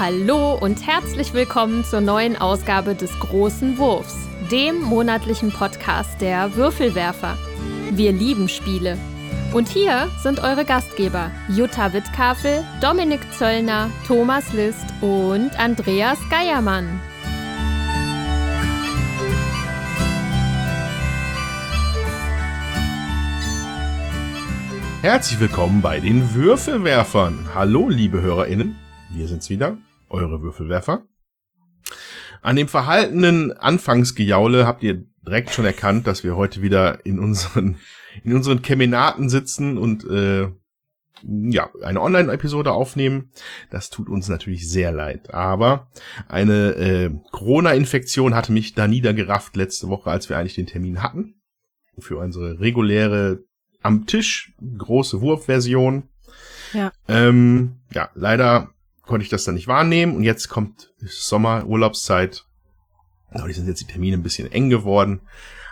Hallo und herzlich willkommen zur neuen Ausgabe des Großen Wurfs, dem monatlichen Podcast der Würfelwerfer. Wir lieben Spiele. Und hier sind eure Gastgeber Jutta Wittkafel, Dominik Zöllner, Thomas List und Andreas Geiermann. Herzlich willkommen bei den Würfelwerfern. Hallo, liebe HörerInnen. Wir sind's wieder, eure Würfelwerfer. An dem verhaltenen Anfangsgejaule habt ihr direkt schon erkannt, dass wir heute wieder in unseren, in unseren Kemenaten sitzen und, äh, ja, eine Online-Episode aufnehmen. Das tut uns natürlich sehr leid. Aber eine äh, Corona-Infektion hatte mich da niedergerafft letzte Woche, als wir eigentlich den Termin hatten. Für unsere reguläre am Tisch, große Wurfversion. Ja. Ähm, ja, leider konnte ich das dann nicht wahrnehmen und jetzt kommt Sommerurlaubszeit. die sind jetzt die Termine ein bisschen eng geworden.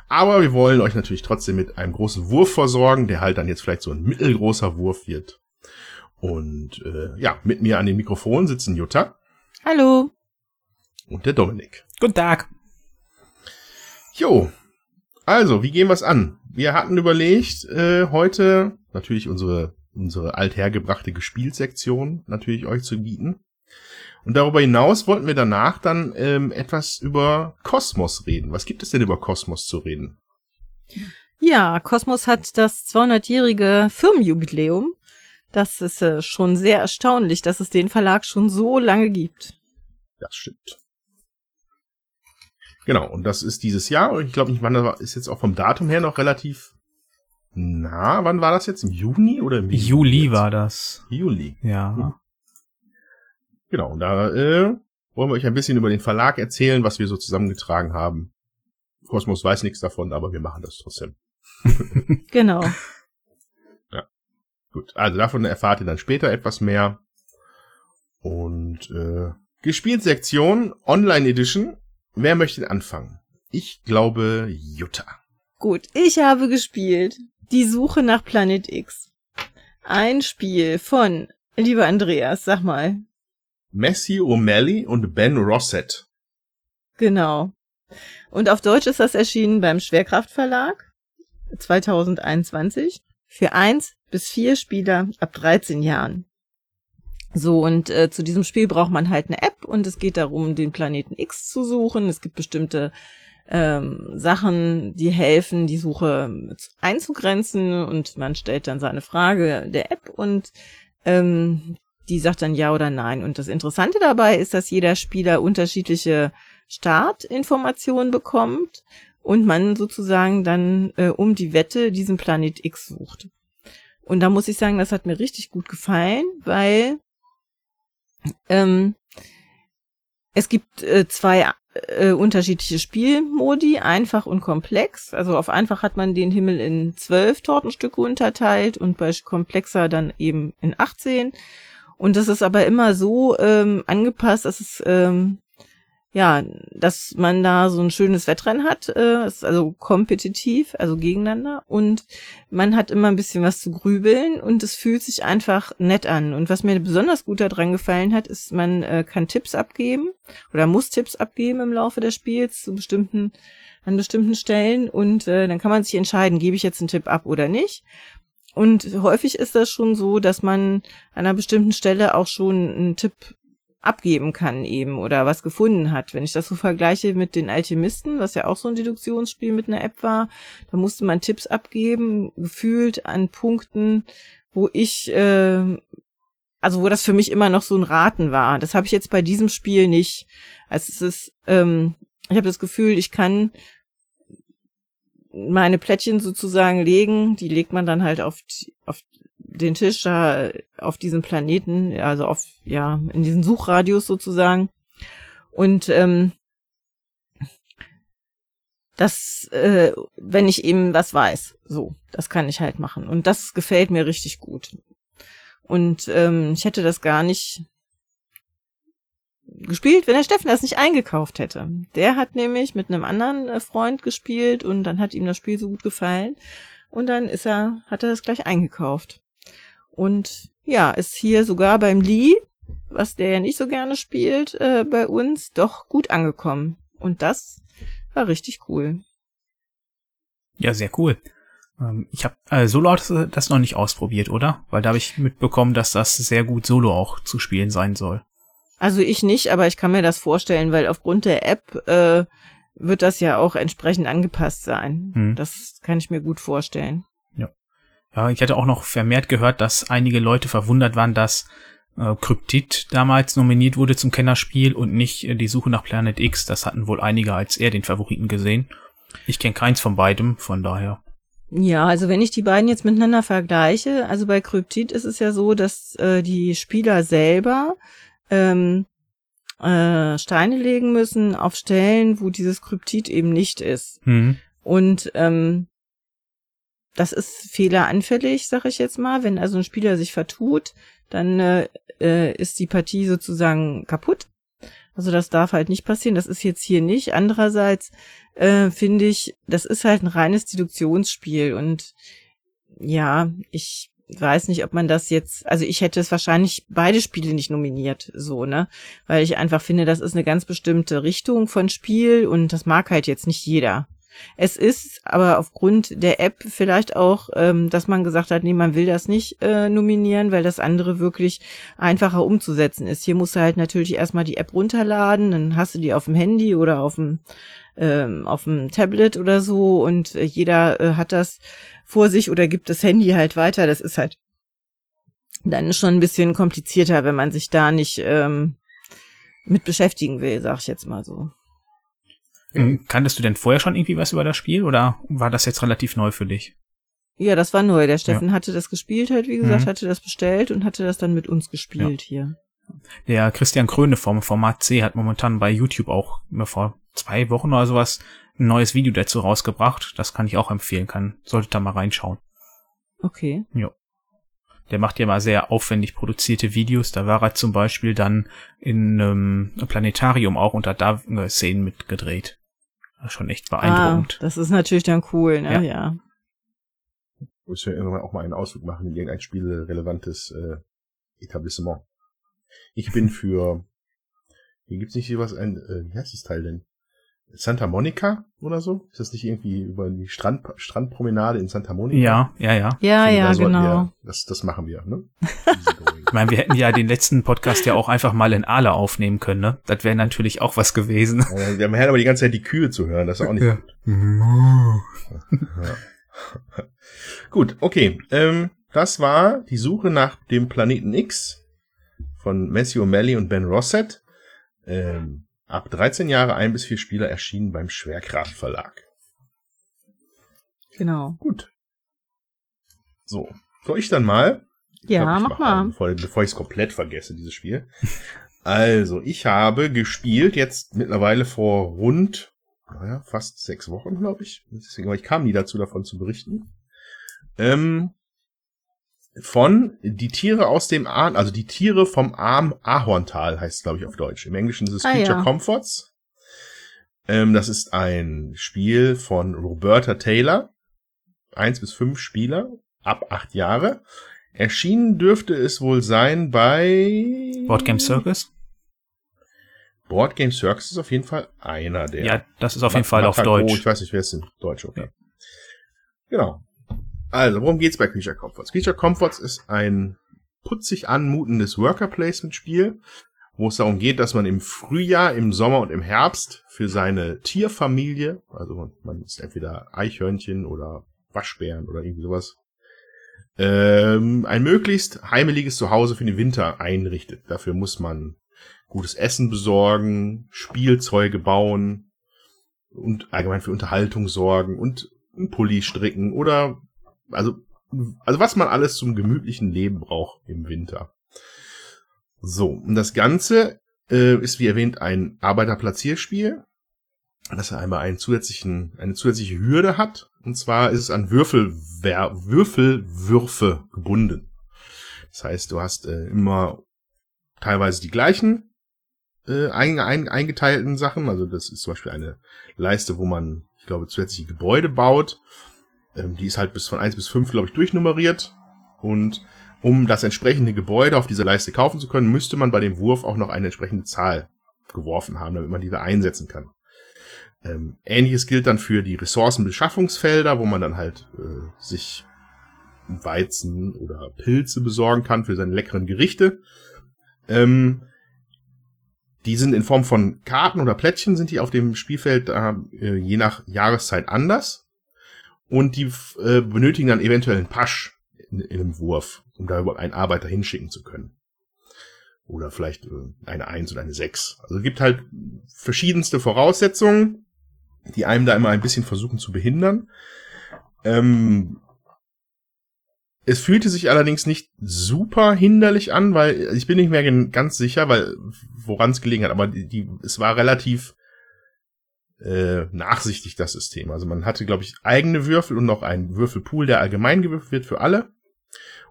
Aber wir wollen euch natürlich trotzdem mit einem großen Wurf versorgen, der halt dann jetzt vielleicht so ein mittelgroßer Wurf wird. Und äh, ja, mit mir an dem Mikrofon sitzen Jutta. Hallo. Und der Dominik. Guten Tag. Jo, also, wie gehen wir es an? Wir hatten überlegt, äh, heute natürlich unsere, unsere althergebrachte Gespielsektion natürlich euch zu bieten. Und darüber hinaus wollten wir danach dann ähm, etwas über Kosmos reden. Was gibt es denn über Kosmos zu reden? Ja, Kosmos hat das 200-jährige Firmenjubiläum. Das ist äh, schon sehr erstaunlich, dass es den Verlag schon so lange gibt. Das stimmt. Genau, und das ist dieses Jahr. Und ich glaube nicht, wann das ist jetzt auch vom Datum her noch relativ na, wann war das jetzt? Im Juni oder im Juli jetzt? war das. Juli. Ja. Hm. Genau, und da äh, wollen wir euch ein bisschen über den Verlag erzählen, was wir so zusammengetragen haben. Kosmos weiß nichts davon, aber wir machen das trotzdem. genau. Ja. Gut, also davon erfahrt ihr dann später etwas mehr. Und äh, Gespielsektion Online Edition Wer möchte anfangen? Ich glaube Jutta. Gut, ich habe gespielt Die Suche nach Planet X. Ein Spiel von, lieber Andreas, sag mal. Messi O'Malley und Ben Rossett. Genau. Und auf Deutsch ist das erschienen beim Schwerkraftverlag 2021 für eins bis vier Spieler ab 13 Jahren. So, und äh, zu diesem Spiel braucht man halt eine App und es geht darum, den Planeten X zu suchen. Es gibt bestimmte ähm, Sachen, die helfen, die Suche einzugrenzen und man stellt dann seine Frage der App und ähm, die sagt dann ja oder nein. Und das Interessante dabei ist, dass jeder Spieler unterschiedliche Startinformationen bekommt und man sozusagen dann äh, um die Wette diesen Planet X sucht. Und da muss ich sagen, das hat mir richtig gut gefallen, weil ähm, es gibt äh, zwei äh, unterschiedliche Spielmodi, einfach und komplex. Also auf einfach hat man den Himmel in zwölf Tortenstücke unterteilt und bei komplexer dann eben in 18. Und das ist aber immer so ähm, angepasst, dass es ähm, ja, dass man da so ein schönes Wettrennen hat, äh, ist also kompetitiv, also gegeneinander und man hat immer ein bisschen was zu grübeln und es fühlt sich einfach nett an. Und was mir besonders gut daran gefallen hat, ist, man äh, kann Tipps abgeben oder muss Tipps abgeben im Laufe des Spiels zu bestimmten an bestimmten Stellen und äh, dann kann man sich entscheiden, gebe ich jetzt einen Tipp ab oder nicht. Und häufig ist das schon so, dass man an einer bestimmten Stelle auch schon einen Tipp abgeben kann eben oder was gefunden hat. Wenn ich das so vergleiche mit den Alchemisten, was ja auch so ein Deduktionsspiel mit einer App war, da musste man Tipps abgeben, gefühlt an Punkten, wo ich, äh, also wo das für mich immer noch so ein Raten war. Das habe ich jetzt bei diesem Spiel nicht. Also es ist, ähm, ich habe das Gefühl, ich kann meine Plättchen sozusagen legen, die legt man dann halt auf, auf den Tisch da auf diesem Planeten, also auf, ja, in diesen Suchradius sozusagen. Und ähm, das, äh, wenn ich eben was weiß, so, das kann ich halt machen. Und das gefällt mir richtig gut. Und ähm, ich hätte das gar nicht gespielt, wenn der Steffen das nicht eingekauft hätte. Der hat nämlich mit einem anderen äh, Freund gespielt und dann hat ihm das Spiel so gut gefallen. Und dann ist er, hat er das gleich eingekauft. Und ja, ist hier sogar beim Lee was der ja nicht so gerne spielt, äh, bei uns doch gut angekommen. Und das war richtig cool. Ja, sehr cool. Ähm, ich habe äh, Solo hast du das noch nicht ausprobiert, oder? Weil da habe ich mitbekommen, dass das sehr gut Solo auch zu spielen sein soll. Also ich nicht, aber ich kann mir das vorstellen, weil aufgrund der App äh, wird das ja auch entsprechend angepasst sein. Hm. Das kann ich mir gut vorstellen. Ja, ich hatte auch noch vermehrt gehört, dass einige Leute verwundert waren, dass äh, Cryptid damals nominiert wurde zum Kennerspiel und nicht äh, die Suche nach Planet X. Das hatten wohl einige als eher den Favoriten gesehen. Ich kenne keins von beidem, von daher. Ja, also wenn ich die beiden jetzt miteinander vergleiche, also bei Cryptid ist es ja so, dass äh, die Spieler selber ähm, äh, Steine legen müssen auf Stellen, wo dieses Kryptid eben nicht ist. Mhm. Und ähm, das ist fehleranfällig, sag ich jetzt mal. Wenn also ein Spieler sich vertut, dann äh, äh, ist die Partie sozusagen kaputt. Also das darf halt nicht passieren. Das ist jetzt hier nicht. Andererseits äh, finde ich, das ist halt ein reines Deduktionsspiel und ja, ich weiß nicht, ob man das jetzt, also ich hätte es wahrscheinlich beide Spiele nicht nominiert, so, ne? Weil ich einfach finde, das ist eine ganz bestimmte Richtung von Spiel und das mag halt jetzt nicht jeder. Es ist aber aufgrund der App vielleicht auch, ähm, dass man gesagt hat, nee, man will das nicht äh, nominieren, weil das andere wirklich einfacher umzusetzen ist. Hier musst du halt natürlich erstmal die App runterladen, dann hast du die auf dem Handy oder auf dem ähm, auf dem Tablet oder so und äh, jeder äh, hat das vor sich oder gibt das Handy halt weiter. Das ist halt dann schon ein bisschen komplizierter, wenn man sich da nicht ähm, mit beschäftigen will, sag ich jetzt mal so. Mhm. Kanntest du denn vorher schon irgendwie was über das Spiel oder war das jetzt relativ neu für dich? Ja, das war neu. Der Steffen ja. hatte das gespielt halt, wie gesagt, mhm. hatte das bestellt und hatte das dann mit uns gespielt ja. hier. Der Christian Kröne vom Format C hat momentan bei YouTube auch vor zwei Wochen oder sowas ein neues Video dazu rausgebracht. Das kann ich auch empfehlen, kann, solltet da mal reinschauen. Okay. Ja. Der macht ja mal sehr aufwendig produzierte Videos. Da war er zum Beispiel dann in einem Planetarium auch und hat da Szenen mitgedreht. Schon echt beeindruckend. Ah, das ist natürlich dann cool, ne? Ja. ja. Muss ja irgendwann auch mal einen Ausflug machen in irgendein spielrelevantes äh, Etablissement. Ich bin für, hier gibt's nicht hier was, ein, äh, wie heißt das Teil denn? Santa Monica oder so? Ist das nicht irgendwie über die Strand, Strandpromenade in Santa Monica? Ja, ja, ja. Ja, ja, genau. Wir, das, das machen wir, ne? ich meine, wir hätten ja den letzten Podcast ja auch einfach mal in Aale aufnehmen können, ne? Das wäre natürlich auch was gewesen. wir haben aber die ganze Zeit die Kühe zu hören, das ist auch nicht ja. gut. ja. gut, okay. Ähm, das war die Suche nach dem Planeten X von Matthew O'Malley und Ben Rossett. Ähm, ab 13 Jahre ein bis vier Spieler erschienen beim Schwerkraft Verlag. Genau. Gut. So, soll ich dann mal? Ja, glaub, mach, mach mal. bevor, bevor ich es komplett vergesse, dieses Spiel. Also, ich habe gespielt jetzt mittlerweile vor rund, naja, fast sechs Wochen, glaube ich. Deswegen, aber ich kam nie dazu, davon zu berichten. Ähm, von Die Tiere aus dem Ahn, also die Tiere vom Arm Ahorntal heißt es, glaube ich, auf Deutsch. Im Englischen ist es ah, Creature ja. Comforts. Ähm, das ist ein Spiel von Roberta Taylor. Eins bis fünf Spieler, ab acht Jahre. Erschienen dürfte es wohl sein bei Board Game Circus. Board Game Circus ist auf jeden Fall einer der. Ja, das ist auf jeden Fall auf Deutsch. Ich weiß nicht, wer es in Deutsch, okay. Ja. Genau. Also, worum geht's bei Creature Comforts? Creature Comforts ist ein putzig anmutendes Worker Placement Spiel, wo es darum geht, dass man im Frühjahr, im Sommer und im Herbst für seine Tierfamilie, also man ist entweder Eichhörnchen oder Waschbären oder irgendwie sowas, ähm, ein möglichst heimeliges Zuhause für den Winter einrichtet. Dafür muss man gutes Essen besorgen, Spielzeuge bauen und allgemein für Unterhaltung sorgen und einen Pulli stricken oder also, also was man alles zum gemütlichen Leben braucht im Winter. So, und das Ganze äh, ist wie erwähnt ein Arbeiterplatzierspiel, das einmal einen zusätzlichen, eine zusätzliche Hürde hat. Und zwar ist es an Würfelwer Würfelwürfe gebunden. Das heißt, du hast äh, immer teilweise die gleichen äh, ein, ein, eingeteilten Sachen. Also das ist zum Beispiel eine Leiste, wo man, ich glaube, zusätzliche Gebäude baut. Ähm, die ist halt bis von 1 bis 5, glaube ich, durchnummeriert. Und um das entsprechende Gebäude auf dieser Leiste kaufen zu können, müsste man bei dem Wurf auch noch eine entsprechende Zahl geworfen haben, damit man diese einsetzen kann. Ähm, Ähnliches gilt dann für die Ressourcenbeschaffungsfelder, wo man dann halt äh, sich Weizen oder Pilze besorgen kann für seine leckeren Gerichte. Ähm, die sind in Form von Karten oder Plättchen sind die auf dem Spielfeld äh, je nach Jahreszeit anders. Und die äh, benötigen dann eventuell einen Pasch in, in einem Wurf, um da überhaupt einen Arbeiter hinschicken zu können. Oder vielleicht äh, eine Eins oder eine Sechs. Also es gibt halt verschiedenste Voraussetzungen, die einem da immer ein bisschen versuchen zu behindern. Ähm, es fühlte sich allerdings nicht super hinderlich an, weil ich bin nicht mehr ganz sicher, weil woran es gelegen hat, aber die, die, es war relativ äh, nachsichtig das System. Also man hatte, glaube ich, eigene Würfel und noch einen Würfelpool, der allgemein gewürfelt wird für alle.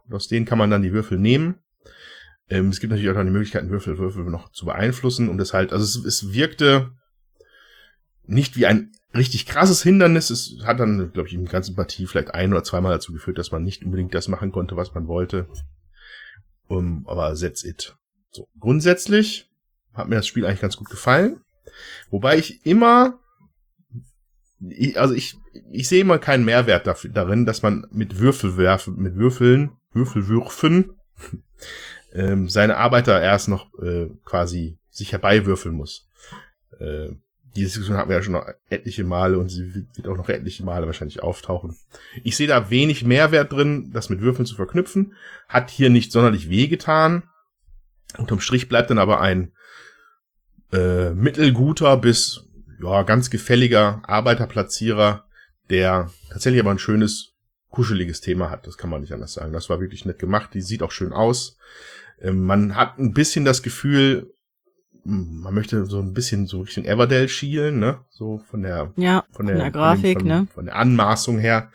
Und aus denen kann man dann die Würfel nehmen. Ähm, es gibt natürlich auch noch die Möglichkeit, Würfel, Würfel noch zu beeinflussen und es halt, also es, es wirkte nicht wie ein richtig krasses Hindernis. Es hat dann, glaube ich, im ganzen Partie vielleicht ein oder zweimal dazu geführt, dass man nicht unbedingt das machen konnte, was man wollte. Um, aber that's it. So, grundsätzlich hat mir das Spiel eigentlich ganz gut gefallen. Wobei ich immer, ich, also ich, ich sehe immer keinen Mehrwert dafür, darin, dass man mit Würfel werfen, mit Würfeln, Würfelwürfen, ähm, seine Arbeiter erst noch äh, quasi sich herbeiwürfeln muss. Äh, die Diskussion hatten wir ja schon noch etliche Male und sie wird auch noch etliche Male wahrscheinlich auftauchen. Ich sehe da wenig Mehrwert drin, das mit Würfeln zu verknüpfen. Hat hier nicht sonderlich wehgetan. Unterm Strich bleibt dann aber ein äh, mittelguter bis ja ganz gefälliger Arbeiterplatzierer, der tatsächlich aber ein schönes kuscheliges Thema hat. Das kann man nicht anders sagen. Das war wirklich nett gemacht. Die sieht auch schön aus. Ähm, man hat ein bisschen das Gefühl, man möchte so ein bisschen so Richtung Everdell schielen, ne? So von der, ja, von der, von der Grafik, von, ne? Von der Anmaßung her.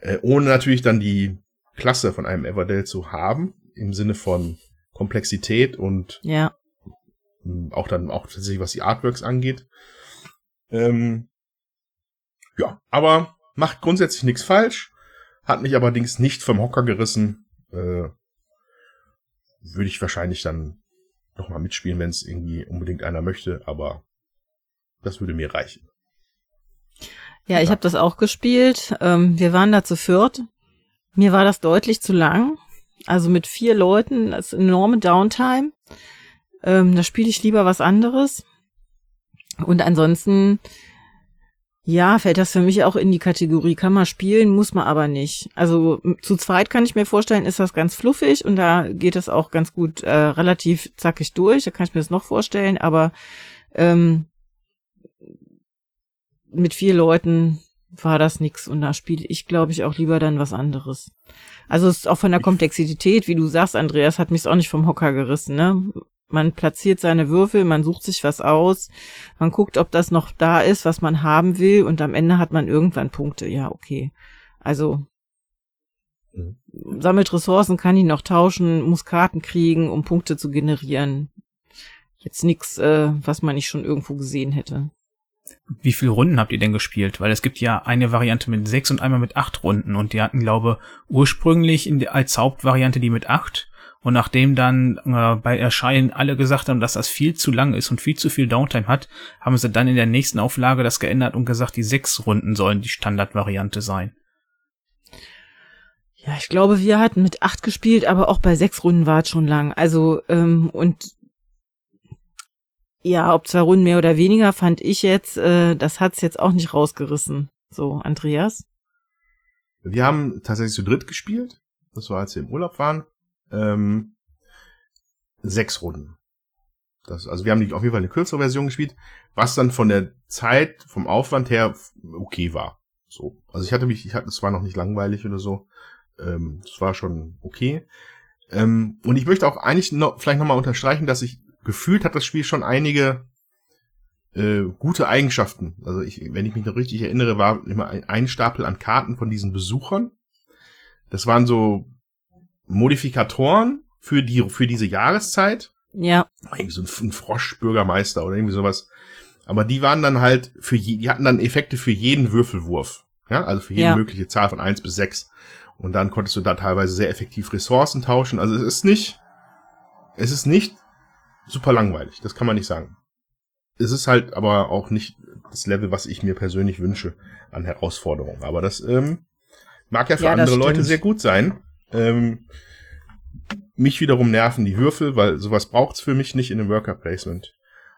Äh, ohne natürlich dann die Klasse von einem Everdell zu haben, im Sinne von Komplexität und ja. Auch dann auch tatsächlich, was die Artworks angeht. Ähm, ja, aber macht grundsätzlich nichts falsch, hat mich allerdings nicht vom Hocker gerissen. Äh, Würde ich wahrscheinlich dann nochmal mitspielen, wenn es irgendwie unbedingt einer möchte, aber das würde mir reichen. Ja, ich ja. habe das auch gespielt. Ähm, wir waren da zu viert. Mir war das deutlich zu lang. Also mit vier Leuten, das ist enorme Downtime. Ähm, da spiele ich lieber was anderes. Und ansonsten, ja, fällt das für mich auch in die Kategorie, kann man spielen, muss man aber nicht. Also zu zweit kann ich mir vorstellen, ist das ganz fluffig und da geht es auch ganz gut äh, relativ zackig durch, da kann ich mir das noch vorstellen, aber ähm, mit vier Leuten war das nix und da spiele ich, glaube ich, auch lieber dann was anderes. Also es ist auch von der Komplexität, wie du sagst, Andreas, hat mich auch nicht vom Hocker gerissen, ne? Man platziert seine Würfel, man sucht sich was aus, man guckt, ob das noch da ist, was man haben will, und am Ende hat man irgendwann Punkte. Ja, okay. Also mhm. sammelt Ressourcen, kann die noch tauschen, muss Karten kriegen, um Punkte zu generieren. Jetzt nix, äh, was man nicht schon irgendwo gesehen hätte. Wie viele Runden habt ihr denn gespielt? Weil es gibt ja eine Variante mit sechs und einmal mit acht Runden und die hatten, glaube ursprünglich in als Hauptvariante die mit acht und nachdem dann äh, bei Erscheinen alle gesagt haben, dass das viel zu lang ist und viel zu viel Downtime hat, haben sie dann in der nächsten Auflage das geändert und gesagt, die sechs Runden sollen die Standardvariante sein. Ja, ich glaube, wir hatten mit acht gespielt, aber auch bei sechs Runden war es schon lang. Also, ähm, und ja, ob zwei Runden mehr oder weniger, fand ich jetzt, äh, das hat's jetzt auch nicht rausgerissen. So, Andreas? Wir haben tatsächlich zu dritt gespielt. Das war, als wir im Urlaub waren ähm, sechs Runden. Das, also wir haben auf jeden Fall eine kürzere Version gespielt, was dann von der Zeit, vom Aufwand her okay war. So. Also ich hatte mich, ich hatte, es war noch nicht langweilig oder so. Ähm, es war schon okay. Ähm, und ich möchte auch eigentlich noch, vielleicht nochmal unterstreichen, dass ich gefühlt hat das Spiel schon einige äh, gute Eigenschaften. Also ich, wenn ich mich noch richtig erinnere, war immer ein Stapel an Karten von diesen Besuchern. Das waren so Modifikatoren für die, für diese Jahreszeit. Ja. Irgendwie so ein, ein Froschbürgermeister oder irgendwie sowas. Aber die waren dann halt für je, die hatten dann Effekte für jeden Würfelwurf. Ja, also für jede ja. mögliche Zahl von eins bis sechs. Und dann konntest du da teilweise sehr effektiv Ressourcen tauschen. Also es ist nicht, es ist nicht super langweilig. Das kann man nicht sagen. Es ist halt aber auch nicht das Level, was ich mir persönlich wünsche an Herausforderungen. Aber das ähm, mag ja für Ja, andere Leute sehr gut sein. Ähm, mich wiederum nerven die Würfel, weil sowas braucht's für mich nicht in einem Worker Placement.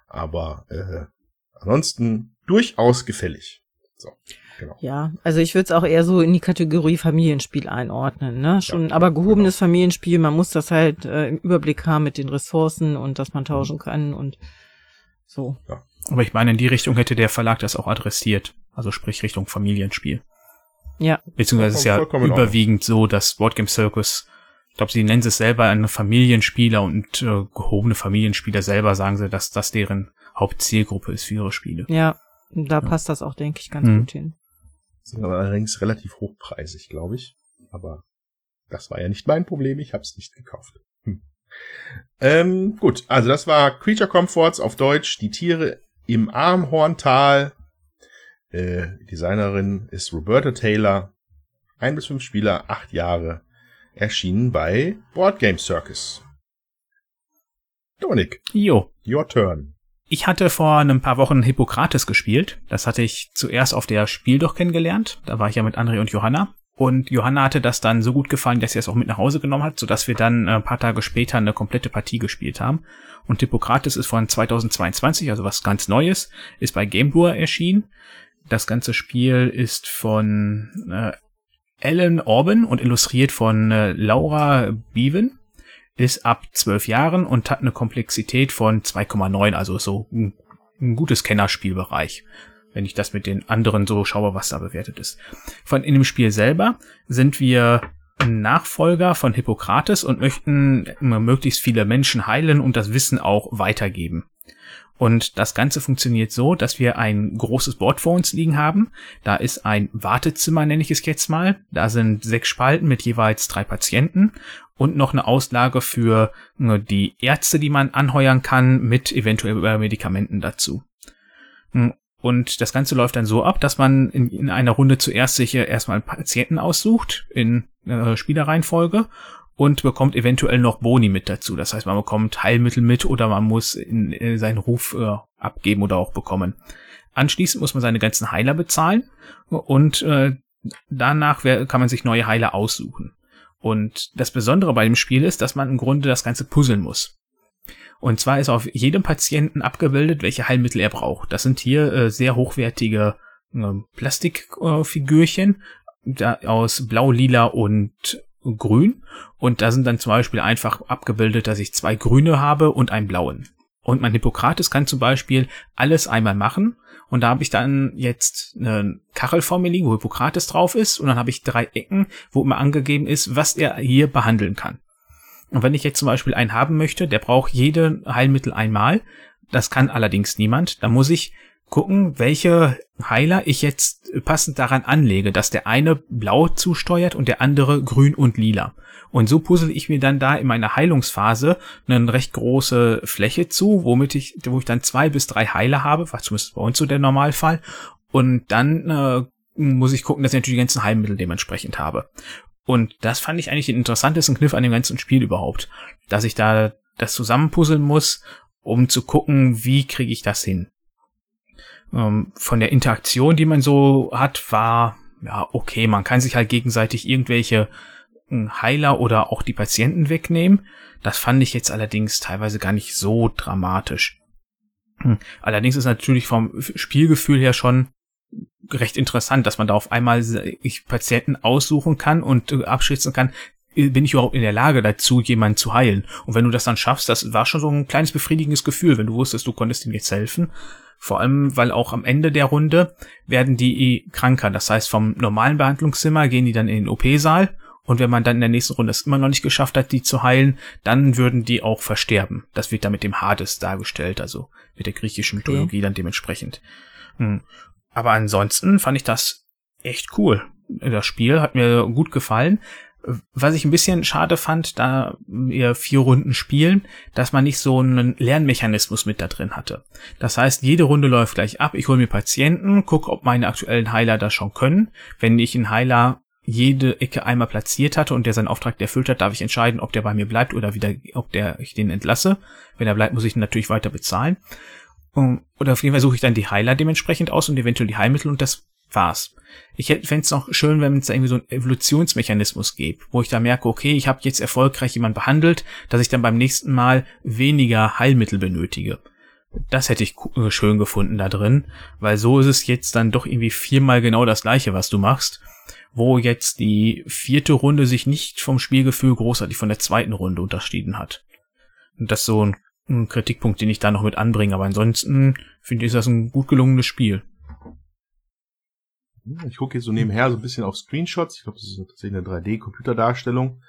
Aber äh, ansonsten durchaus gefällig. So, genau. Ja, also ich würde es auch eher so in die Kategorie Familienspiel einordnen, ne? Schon, aber gehobenes Familienspiel, man muss das halt äh, im Überblick haben mit den Ressourcen und dass man tauschen kann und so. Aber ich meine, in die Richtung hätte der Verlag das auch adressiert. Also sprich Richtung Familienspiel. Ja, Beziehungsweise ist es ja überwiegend so, dass Boardgame Circus, ich glaube, sie nennen es selber eine Familienspieler und äh, gehobene Familienspieler selber sagen sie, dass das deren Hauptzielgruppe ist für ihre Spiele. ja, da passt das auch, denke ich, ganz Mhm. gut hin. Sind aber allerdings relativ hochpreisig, glaube ich. Aber das war ja nicht mein Problem, ich habe es nicht gekauft. Hm. Ähm, gut, also das war Creature Comforts auf Deutsch, die Tiere im Armhorntal. Äh, Designerin ist Roberta Taylor. Ein bis fünf Spieler, acht Jahre. Erschienen bei Board Game Circus. Dominik, Jo. your turn. Ich hatte vor ein paar Wochen Hippokrates gespielt. Das hatte ich zuerst auf der Spiel doch kennengelernt. Da war ich ja mit André und Johanna. Und Johanna hatte das dann so gut gefallen, dass sie es auch mit nach Hause genommen hat, sodass wir dann äh, ein paar Tage später eine komplette Partie gespielt haben. Und Hippokrates ist von 2022, also was ganz Neues, ist bei Game Brewer erschienen. Das ganze Spiel ist von äh, Alan Orban und illustriert von äh, Laura Beaven ist ab 12 Jahren und hat eine Komplexität von 2,9, also so ein, ein gutes Kennerspielbereich. Wenn ich das mit den anderen so schaue, was da bewertet ist. Von in dem Spiel selber sind wir Nachfolger von Hippokrates und möchten immer möglichst viele Menschen heilen und das Wissen auch weitergeben. Und das Ganze funktioniert so, dass wir ein großes Board vor uns liegen haben. Da ist ein Wartezimmer, nenne ich es jetzt mal. Da sind sechs Spalten mit jeweils drei Patienten und noch eine Auslage für äh, die Ärzte, die man anheuern kann, mit eventuell Medikamenten dazu. Hm, Und das Ganze läuft dann so ab, dass man in, in einer Runde zuerst sich erstmal Patienten aussucht in äh, Spielerreihenfolge und bekommt eventuell noch Boni mit dazu. Das heißt, man bekommt Heilmittel mit oder man muss in, äh, seinen Ruf äh, abgeben oder auch bekommen. Anschließend muss man seine ganzen Heiler bezahlen und äh, danach kann man sich neue Heiler aussuchen. Und das Besondere bei dem Spiel ist, dass man im Grunde das Ganze puzzeln muss. Und zwar ist auf jedem Patienten abgebildet, welche Heilmittel er braucht. Das sind hier äh, sehr hochwertige äh, Plastikfigürchen äh, aus Blau, Lila und Grün. Und da sind dann zum Beispiel einfach abgebildet, dass ich zwei Grüne habe und einen blauen. Und mein Hippokrates kann zum Beispiel alles einmal machen. Und da habe ich dann jetzt eine Kachel vor mir liegen, wo Hippokrates drauf ist. Und dann habe ich drei Ecken, wo immer angegeben ist, was er hier behandeln kann. Und wenn ich jetzt zum Beispiel einen haben möchte, der braucht jede Heilmittel einmal. Das kann allerdings niemand. Dann muss ich gucken, welche Heiler ich jetzt passend daran anlege, dass der eine blau zusteuert und der andere grün und lila. Und so puzzle ich mir dann da in meiner Heilungsphase eine recht große Fläche zu, womit ich, wo ich dann zwei bis drei Heiler habe, was zumindest bei uns so der Normalfall. Und dann äh, muss ich gucken, dass ich natürlich die ganzen Heilmittel dementsprechend habe. Und das fand ich eigentlich den interessantesten Kniff an dem ganzen Spiel überhaupt, dass ich da das zusammenpuzzeln muss, um zu gucken, wie kriege ich das hin. Ähm, von der Interaktion, die man so hat, war ja okay. Man kann sich halt gegenseitig irgendwelche äh, Heiler oder auch die Patienten wegnehmen. Das fand ich jetzt allerdings teilweise gar nicht so dramatisch. Hm. Allerdings ist natürlich vom Spielgefühl her schon recht interessant, dass man da auf einmal sich Patienten aussuchen kann und äh, abschätzen kann, äh, bin ich überhaupt in der Lage dazu, jemanden zu heilen. Und wenn du das dann schaffst, das war schon so ein kleines befriedigendes Gefühl, wenn du wusstest, du konntest ihm jetzt helfen. Vor allem, weil auch am Ende der Runde werden die kranker. Das heißt, vom normalen Behandlungszimmer gehen die dann in den OP-Saal. Und wenn man dann in der nächsten Runde es immer noch nicht geschafft hat, die zu heilen, dann würden die auch versterben. Das wird dann mit dem Hades dargestellt, also mit der griechischen Mythologie dann dementsprechend. Hm. Aber ansonsten fand ich das echt cool. Das Spiel hat mir gut gefallen. Was ich ein bisschen schade fand, da wir vier Runden spielen, dass man nicht so einen Lernmechanismus mit da drin hatte. Das heißt, jede Runde läuft gleich ab. Ich hole mir Patienten, gucke, ob meine aktuellen Heiler das schon können. Wenn ich einen Heiler jede Ecke einmal platziert hatte und der seinen Auftrag erfüllt hat, darf ich entscheiden, ob der bei mir bleibt oder wieder, ob der ich den entlasse. Wenn er bleibt, muss ich ihn natürlich weiter bezahlen. Oder auf jeden Fall suche ich dann die Heiler dementsprechend aus und eventuell die Heilmittel und das war's. Ich fände es noch schön, wenn es da irgendwie so einen Evolutionsmechanismus gibt, wo ich da merke, okay, ich habe jetzt erfolgreich jemanden behandelt, dass ich dann beim nächsten Mal weniger Heilmittel benötige. Das hätte ich äh, schön gefunden da drin, weil so ist es jetzt dann doch irgendwie viermal genau das gleiche, was du machst, wo jetzt die vierte Runde sich nicht vom Spielgefühl großartig von der zweiten Runde unterschieden hat. Und das ist so ein, ein Kritikpunkt, den ich da noch mit anbringe, aber ansonsten finde ich, ist das ein gut gelungenes Spiel. Ich gucke jetzt so nebenher so ein bisschen auf Screenshots. Ich glaube, das ist tatsächlich eine 3D-Computerdarstellung.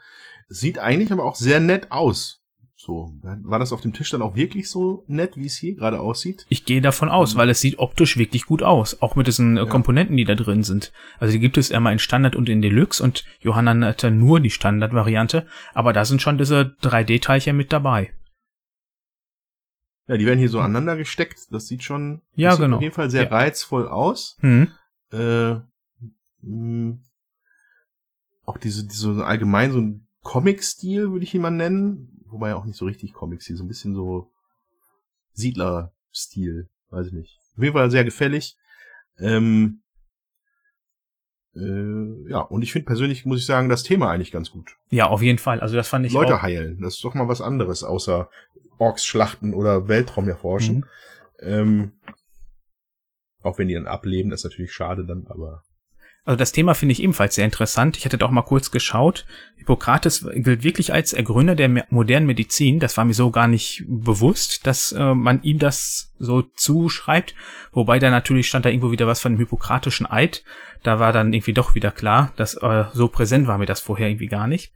Sieht eigentlich aber auch sehr nett aus. So, war das auf dem Tisch dann auch wirklich so nett, wie es hier gerade aussieht? Ich gehe davon aus, mhm. weil es sieht optisch wirklich gut aus, auch mit diesen äh, ja. Komponenten, die da drin sind. Also die gibt es einmal in Standard und in Deluxe und Johanna hatte nur die Standard-Variante, aber da sind schon diese 3D-Teilchen mit dabei. Ja, die werden hier so aneinander gesteckt. Das sieht schon ja, das sieht genau. auf jeden Fall sehr ja. reizvoll aus. Hm. Äh, mh, auch diese, diese allgemein so ein Comic-Stil, würde ich ihn mal nennen wobei auch nicht so richtig Comics hier, so ein bisschen so Siedler-Stil, weiß ich nicht. Auf jeden Fall sehr gefällig. Ähm, äh, ja, und ich finde persönlich, muss ich sagen, das Thema eigentlich ganz gut. Ja, auf jeden Fall. Also das fand ich Leute auch. heilen, das ist doch mal was anderes, außer Orks schlachten oder Weltraum erforschen. Mhm. Ähm, auch wenn die dann ableben, ist natürlich schade dann, aber also das Thema finde ich ebenfalls sehr interessant. Ich hatte doch mal kurz geschaut. Hippokrates gilt wirklich als Ergründer der modernen Medizin. Das war mir so gar nicht bewusst, dass äh, man ihm das so zuschreibt. Wobei da natürlich stand da irgendwo wieder was von dem hippokratischen Eid. Da war dann irgendwie doch wieder klar, dass äh, so präsent war mir das vorher irgendwie gar nicht.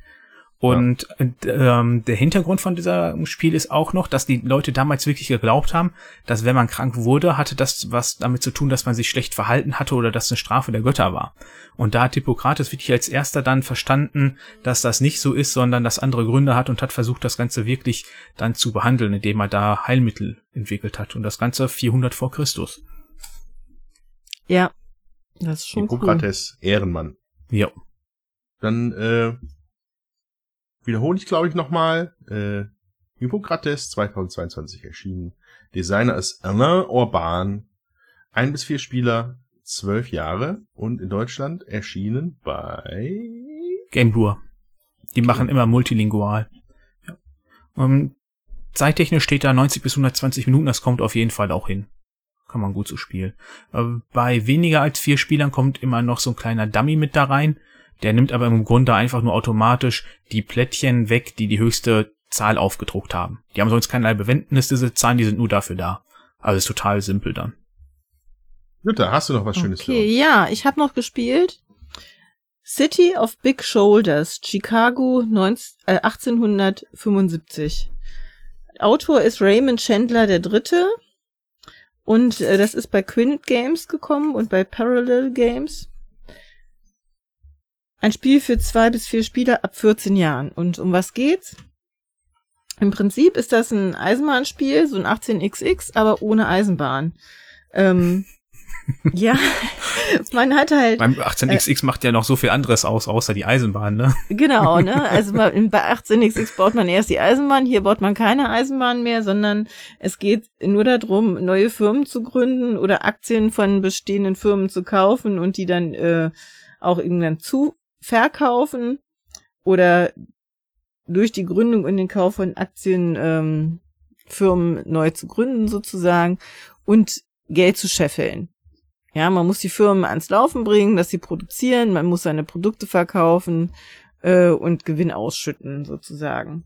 Und ja. ähm, der Hintergrund von diesem Spiel ist auch noch, dass die Leute damals wirklich geglaubt haben, dass wenn man krank wurde, hatte das was damit zu tun, dass man sich schlecht verhalten hatte oder dass eine Strafe der Götter war. Und da hat Hippokrates wirklich als erster dann verstanden, dass das nicht so ist, sondern dass andere Gründe hat und hat versucht, das Ganze wirklich dann zu behandeln, indem er da Heilmittel entwickelt hat. Und das Ganze 400 vor Christus. Ja, das ist schon Hippokrates, cool. Ehrenmann. Ja. Dann äh, wiederhole ich, glaube ich, nochmal. Äh, Hippokrates 2022 erschienen. Designer ist Alain Orban. Ein bis vier Spieler, zwölf Jahre und in Deutschland erschienen bei Game Brewer. Die machen immer multilingual. Ja. Um, ähm, zeittechnisch steht da 90 bis 120 Minuten, das kommt auf jeden Fall auch hin. Kann man gut so spielen. Äh, bei weniger als vier Spielern kommt immer noch so ein kleiner Dummy mit da rein. Der nimmt aber im Grunde einfach nur automatisch die Plättchen weg, die die höchste Zahl aufgedruckt haben. Die haben sonst keinerlei Bewendnis, diese Zahlen, die sind nur dafür da. Also ist total simpel dann. Jutta, hast du noch was Schönes okay, für uns? ja, ich habe noch gespielt. City of Big Shoulders, Chicago 19, äh, 1875. Autor ist Raymond Chandler der Dritte. Und äh, das ist bei Quint Games gekommen und bei Parallel Games. Ein Spiel für zwei bis vier Spieler ab 14 Jahren. Und um was geht's? Im Prinzip ist das ein Eisenbahnspiel, so ein 18xx, aber ohne Eisenbahn. Ähm, ja, man hat halt. Beim 18xx äh, macht ja noch so viel anderes aus, außer die Eisenbahn, ne? Genau, ne? Also bei 18xx baut man erst die Eisenbahn, hier baut man keine Eisenbahn mehr, sondern es geht nur darum, neue Firmen zu gründen oder Aktien von bestehenden Firmen zu kaufen und die dann äh, auch irgendwann zu verkaufen oder durch die Gründung und den Kauf von Aktien ähm, neu zu gründen sozusagen und Geld zu scheffeln. Ja, man muss die Firmen ans Laufen bringen, dass sie produzieren, man muss seine Produkte verkaufen äh, und Gewinn ausschütten sozusagen.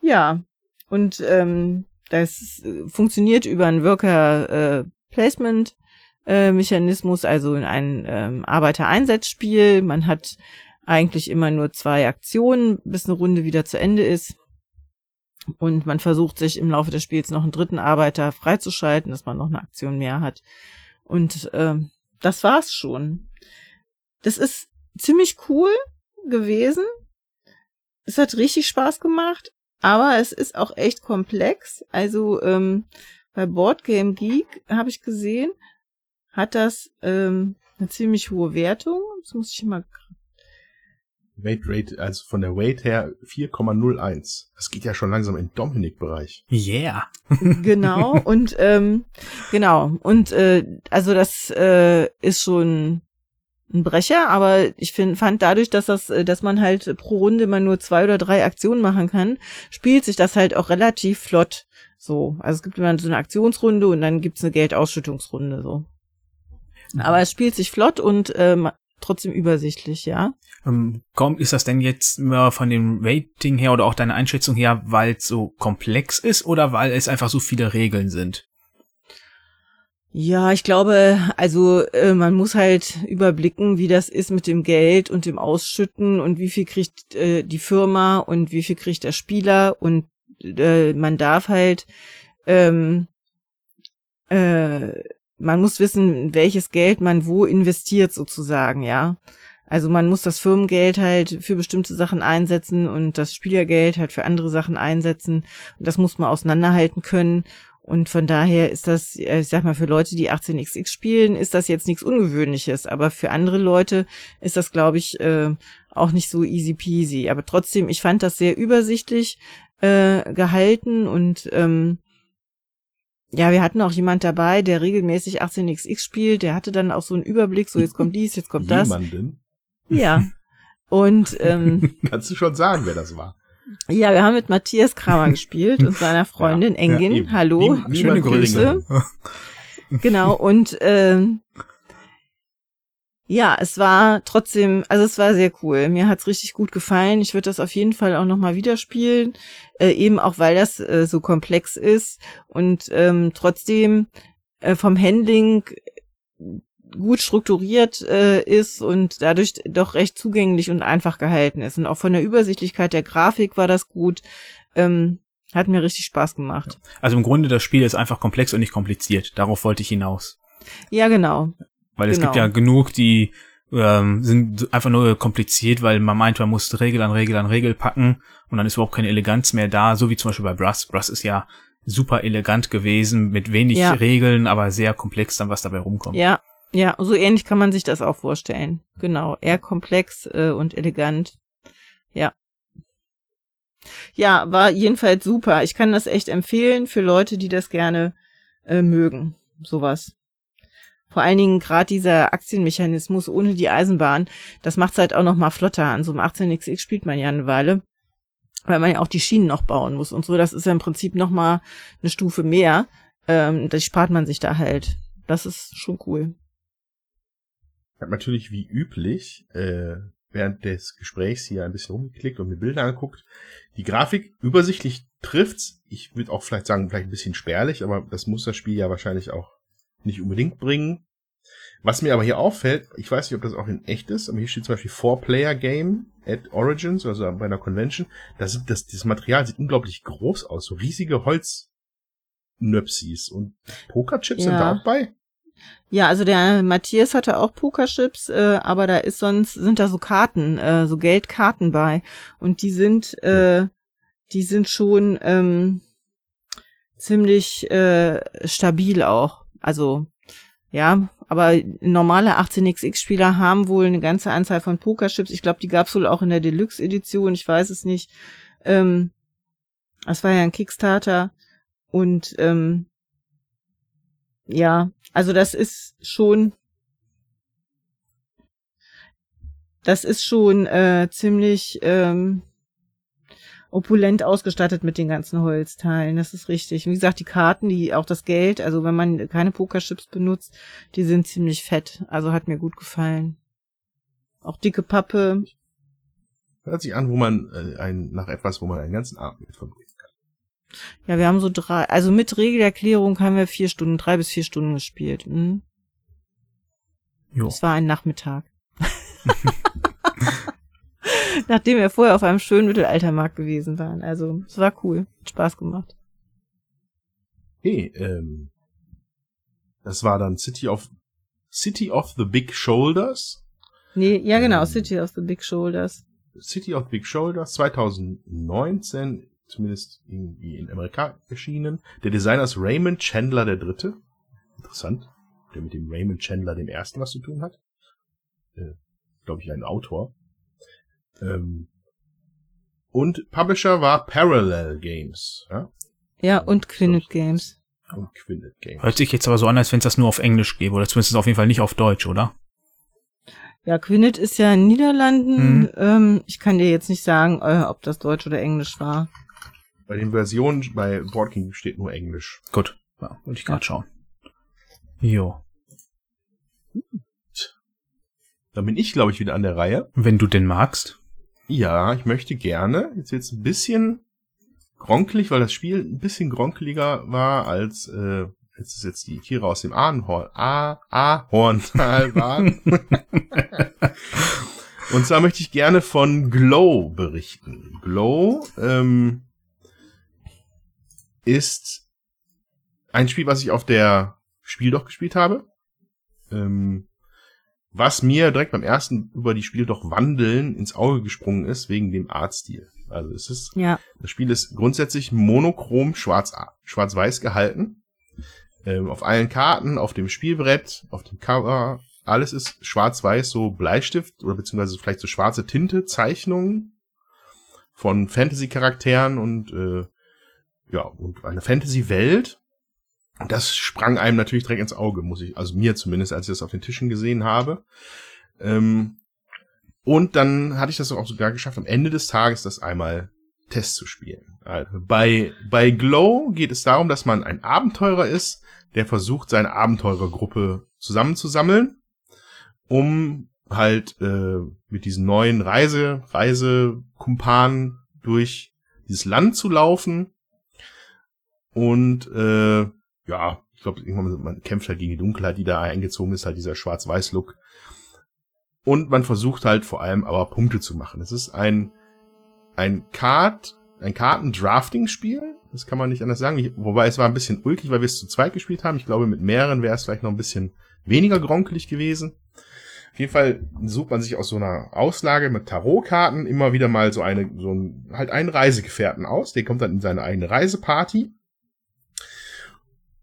Ja, und ähm, das funktioniert über ein Worker äh, Placement äh, Mechanismus, also in ein ähm, Arbeitereinsatzspiel. Man hat eigentlich immer nur zwei Aktionen, bis eine Runde wieder zu Ende ist. Und man versucht sich im Laufe des Spiels noch einen dritten Arbeiter freizuschalten, dass man noch eine Aktion mehr hat. Und äh, das war's schon. Das ist ziemlich cool gewesen. Es hat richtig Spaß gemacht, aber es ist auch echt komplex. Also ähm, bei Boardgame Geek habe ich gesehen, hat das ähm, eine ziemlich hohe Wertung. Das muss ich mal Weight Rate, also von der Weight her 4,01. Das geht ja schon langsam in Dominik-Bereich. Yeah. genau, und ähm, genau. Und äh, also das äh, ist schon ein Brecher, aber ich find, fand dadurch, dass das, äh, dass man halt pro Runde immer nur zwei oder drei Aktionen machen kann, spielt sich das halt auch relativ flott. So, also es gibt immer so eine Aktionsrunde und dann gibt's eine Geldausschüttungsrunde so. Aber es spielt sich flott und ähm, trotzdem übersichtlich, ja. Ähm, komm, ist das denn jetzt äh, von dem Rating her oder auch deiner Einschätzung her, weil es so komplex ist oder weil es einfach so viele Regeln sind? Ja, ich glaube, also äh, man muss halt überblicken, wie das ist mit dem Geld und dem Ausschütten und wie viel kriegt äh, die Firma und wie viel kriegt der Spieler und äh, man darf halt ähm, äh, man muss wissen, welches Geld man wo investiert sozusagen, ja. Also man muss das Firmengeld halt für bestimmte Sachen einsetzen und das Spielergeld halt für andere Sachen einsetzen. Und das muss man auseinanderhalten können. Und von daher ist das, äh, ich sag mal, für Leute, die 18xx spielen, ist das jetzt nichts Ungewöhnliches. Aber für andere Leute ist das, glaube ich, äh, auch nicht so easy peasy. Aber trotzdem, ich fand das sehr übersichtlich äh, gehalten und ähm, ja, wir hatten auch jemand dabei, der regelmäßig 18xx spielt. Der hatte dann auch so einen Überblick, so jetzt kommt dies, jetzt kommt das. Jemanden? Ja. Und ähm, Kannst du schon sagen, wer das war? ja, wir haben mit Matthias Kramer gespielt und seiner Freundin Engin. eben. Hallo, Niem- schöne Grüße. Genau, und ähm, ja, es war trotzdem, also es war sehr cool. Mir hat's richtig gut gefallen. Ich würde das auf jeden Fall auch nochmal wieder spielen. Äh, eben auch, weil das äh, so komplex ist und ähm, trotzdem äh, vom Handling gut strukturiert äh, ist und dadurch doch recht zugänglich und einfach gehalten ist. Und auch von der Übersichtlichkeit der Grafik war das gut. Ähm, hat mir richtig Spaß gemacht. Also im Grunde das Spiel ist einfach komplex und nicht kompliziert. Darauf wollte ich hinaus. Ja, genau. Weil es Genau. gibt ja genug, die ähm, sind einfach nur kompliziert, weil man meint, man muss Regel an Regel an Regel packen und dann ist überhaupt keine Eleganz mehr da, so wie zum Beispiel bei Brass. Brass ist ja super elegant gewesen, mit wenig Ja. Regeln, aber sehr komplex dann, was dabei rumkommt. Ja, ja, so ähnlich kann man sich das auch vorstellen. Genau, eher komplex äh, und elegant. Ja. Ja, war jedenfalls super. Ich kann das echt empfehlen für Leute, die das gerne äh, mögen. Sowas. Vor allen Dingen gerade dieser Aktienmechanismus ohne die Eisenbahn, das macht's halt auch noch mal flotter. An so einem 18xx spielt man ja eine Weile, weil man ja auch die Schienen noch bauen muss und so. Das ist ja im Prinzip noch mal eine Stufe mehr. Ähm, das spart man sich da halt. Das ist schon cool. Ich habe natürlich wie üblich äh, während des Gesprächs hier ein bisschen rumgeklickt und mir Bilder angeguckt. Die Grafik übersichtlich trifft's. Ich würde auch vielleicht sagen, vielleicht ein bisschen spärlich, aber das muss das Spiel ja wahrscheinlich auch nicht unbedingt bringen. Was mir aber hier auffällt, ich weiß nicht, ob das auch in echt ist, aber hier steht zum Beispiel Four-Player-Game at Origins, also bei einer Convention. Da sieht das, das Material sieht unglaublich groß aus, so riesige Holznöpsis und Pokerchips sind Ja. da auch bei. Ja, also der Matthias hatte auch Pokerchips, äh, aber da ist sonst sind da so Karten, äh, so Geldkarten bei und die sind äh, die sind schon ähm, ziemlich äh, stabil auch. Also ja, aber normale 18xx-Spieler haben wohl eine ganze Anzahl von Pokerchips. Ich glaube, die gab's wohl auch in der Deluxe-Edition. Ich weiß es nicht. Ähm, das war ja ein Kickstarter und ähm, ja, also das ist schon, das ist schon äh, ziemlich ähm, opulent ausgestattet mit den ganzen Holzteilen. Das ist richtig. Wie gesagt, die Karten, die auch das Geld, also wenn man keine Pokerchips benutzt, die sind ziemlich fett. Also hat mir gut gefallen. Auch dicke Pappe. Hört sich an, wo man äh, ein, nach etwas, wo man einen ganzen Abend mit verbringen kann. Ja, wir haben so drei, also mit Regelerklärung haben wir vier Stunden, drei bis vier Stunden gespielt. Hm? Jo. Es war ein Nachmittag. Nachdem wir vorher auf einem schönen Mittelaltermarkt gewesen waren. Also, es war cool. Hat Spaß gemacht. Hey, ähm, das war dann City of City of the Big Shoulders. Nee, ja genau, Ähm. City of the Big Shoulders. City of the Big Shoulders 2019, zumindest irgendwie in Amerika erschienen. Der Designer ist Raymond Chandler der Dritte. Interessant. Der mit dem Raymond Chandler dem Ersten was zu tun hat. Äh, Glaube ich, ein Autor. Ähm, und Publisher war Parallel Games. Ja, Ja, und Quinnet Games. und Quintet Games. Hört sich jetzt aber so an, als wenn es das nur auf Englisch gäbe, oder zumindest auf jeden Fall nicht auf Deutsch, oder? Ja, Quinnet ist ja in Niederlanden. Mhm. Ähm, ich kann dir jetzt nicht sagen, äh, ob das Deutsch oder Englisch war. Bei den Versionen bei Board King steht nur Englisch. Gut, ja, wollte ich gerade schauen. Jo. Dann bin ich, glaube ich, wieder an der Reihe. Wenn du denn magst. Ja, ich möchte gerne. Jetzt jetzt ein bisschen gronkelig, weil das Spiel ein bisschen gronkeliger war als äh, als es jetzt die Tiere aus dem Ahorn, ah, Ahorntal waren. Und zwar möchte ich gerne von Glow berichten. Glow ähm, ist ein Spiel, was ich auf der Spieldoch gespielt habe. Ähm, was mir direkt beim ersten über die Spieldoch wandeln ins Auge gesprungen ist, wegen dem Artstil. Also es ist, Ja, das Spiel ist grundsätzlich monochrom schwarz, schwarz-weiß gehalten. Ähm, auf allen Karten, auf dem Spielbrett, auf dem Cover, alles ist schwarz-weiß, so Bleistift oder beziehungsweise vielleicht so schwarze Tinte, Zeichnungen von Fantasy-Charakteren und äh, ja, und eine Fantasy-Welt. Das sprang einem natürlich direkt ins Auge, muss ich, also mir zumindest, als ich das auf den Tischen gesehen habe. Ähm, und dann hatte ich das auch sogar geschafft, am Ende des Tages das einmal Test zu spielen. Also bei, bei Glow geht es darum, dass man ein Abenteurer ist, der versucht, seine Abenteurergruppe zusammenzusammeln, um halt äh, mit diesen neuen Reise, Reisekumpanen durch dieses Land zu laufen. Und äh, ja, ich glaube, irgendwann man kämpft halt gegen die Dunkelheit, die da eingezogen ist, halt dieser Schwarz-Weiß-Look. Und man versucht halt vor allem aber Punkte zu machen. Es ist ein ein Card, ein Karten-Drafting-Spiel. Das kann man nicht anders sagen. Ich, wobei es war ein bisschen ulkig, weil wir es zu zweit gespielt haben. Ich glaube, mit mehreren wäre es vielleicht noch ein bisschen weniger gronkelig gewesen. Auf jeden Fall sucht man sich aus so einer Auslage mit Tarotkarten immer wieder mal so eine, so ein, halt einen Reisegefährten aus. Der kommt dann in seine eigene Reiseparty.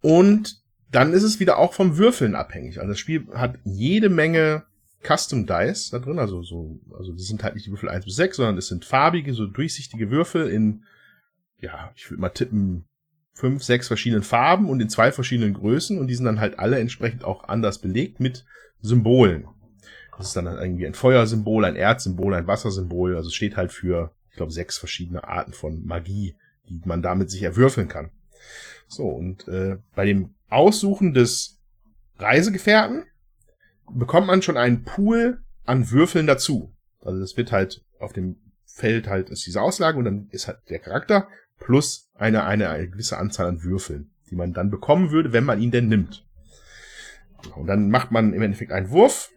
Und dann ist es wieder auch vom Würfeln abhängig. Also das Spiel hat jede Menge Custom Dice da drin, also so, also das sind halt nicht die Würfel 1 bis 6, sondern es sind farbige, so durchsichtige Würfel in, ja, ich würde mal tippen, fünf, sechs verschiedenen Farben und in zwei verschiedenen Größen und die sind dann halt alle entsprechend auch anders belegt mit Symbolen. Das ist dann halt irgendwie ein Feuersymbol, ein Erdsymbol, ein Wassersymbol, also es steht halt für, ich glaube, sechs verschiedene Arten von Magie, die man damit sich erwürfeln kann. So, und äh, bei dem Aussuchen des Reisegefährten bekommt man schon einen Pool an Würfeln dazu. Also das wird halt auf dem Feld halt ist diese Auslage und dann ist halt der Charakter plus eine, eine, eine gewisse Anzahl an Würfeln, die man dann bekommen würde, wenn man ihn denn nimmt. Und dann macht man im Endeffekt einen Wurf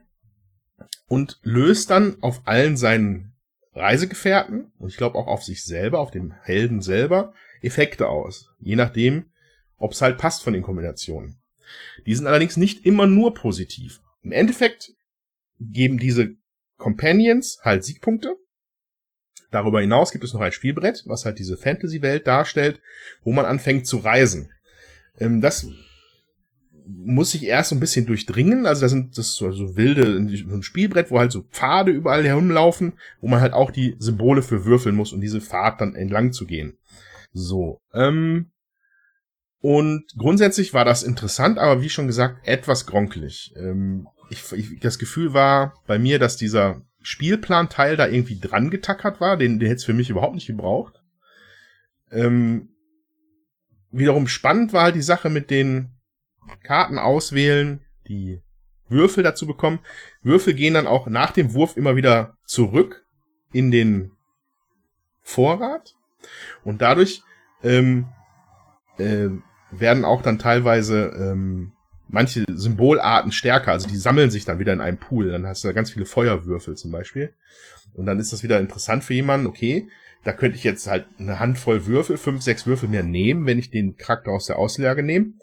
und löst dann auf allen seinen Reisegefährten und ich glaube auch auf sich selber, auf dem Helden selber, Effekte aus. Je nachdem, ob es halt passt von den Kombinationen. Die sind allerdings nicht immer nur positiv. Im Endeffekt geben diese Companions halt Siegpunkte. Darüber hinaus gibt es noch ein Spielbrett, was halt diese Fantasy-Welt darstellt, wo man anfängt zu reisen. Ähm, das muss sich erst so ein bisschen durchdringen. Also da sind das so, so wilde, so ein Spielbrett, wo halt so Pfade überall herumlaufen, wo man halt auch die Symbole für würfeln muss, um diese Pfad dann entlang zu gehen. So, ähm, und grundsätzlich war das interessant, aber wie schon gesagt, etwas gronkelig. Ähm, ich, ich, das Gefühl war bei mir, dass dieser Spielplanteil da irgendwie dran getackert war. Den, den hätte es für mich überhaupt nicht gebraucht. Ähm, wiederum spannend war halt die Sache mit den Karten auswählen, die Würfel dazu bekommen. Würfel gehen dann auch nach dem Wurf immer wieder zurück in den Vorrat. Und dadurch ähm, äh, werden auch dann teilweise ähm, manche Symbolarten stärker, also die sammeln sich dann wieder in einem Pool. Dann hast du da ganz viele Feuerwürfel zum Beispiel. Und dann ist das wieder interessant für jemanden, okay, da könnte ich jetzt halt eine Handvoll Würfel, fünf, sechs Würfel mehr nehmen, wenn ich den Charakter aus der Auslage nehme.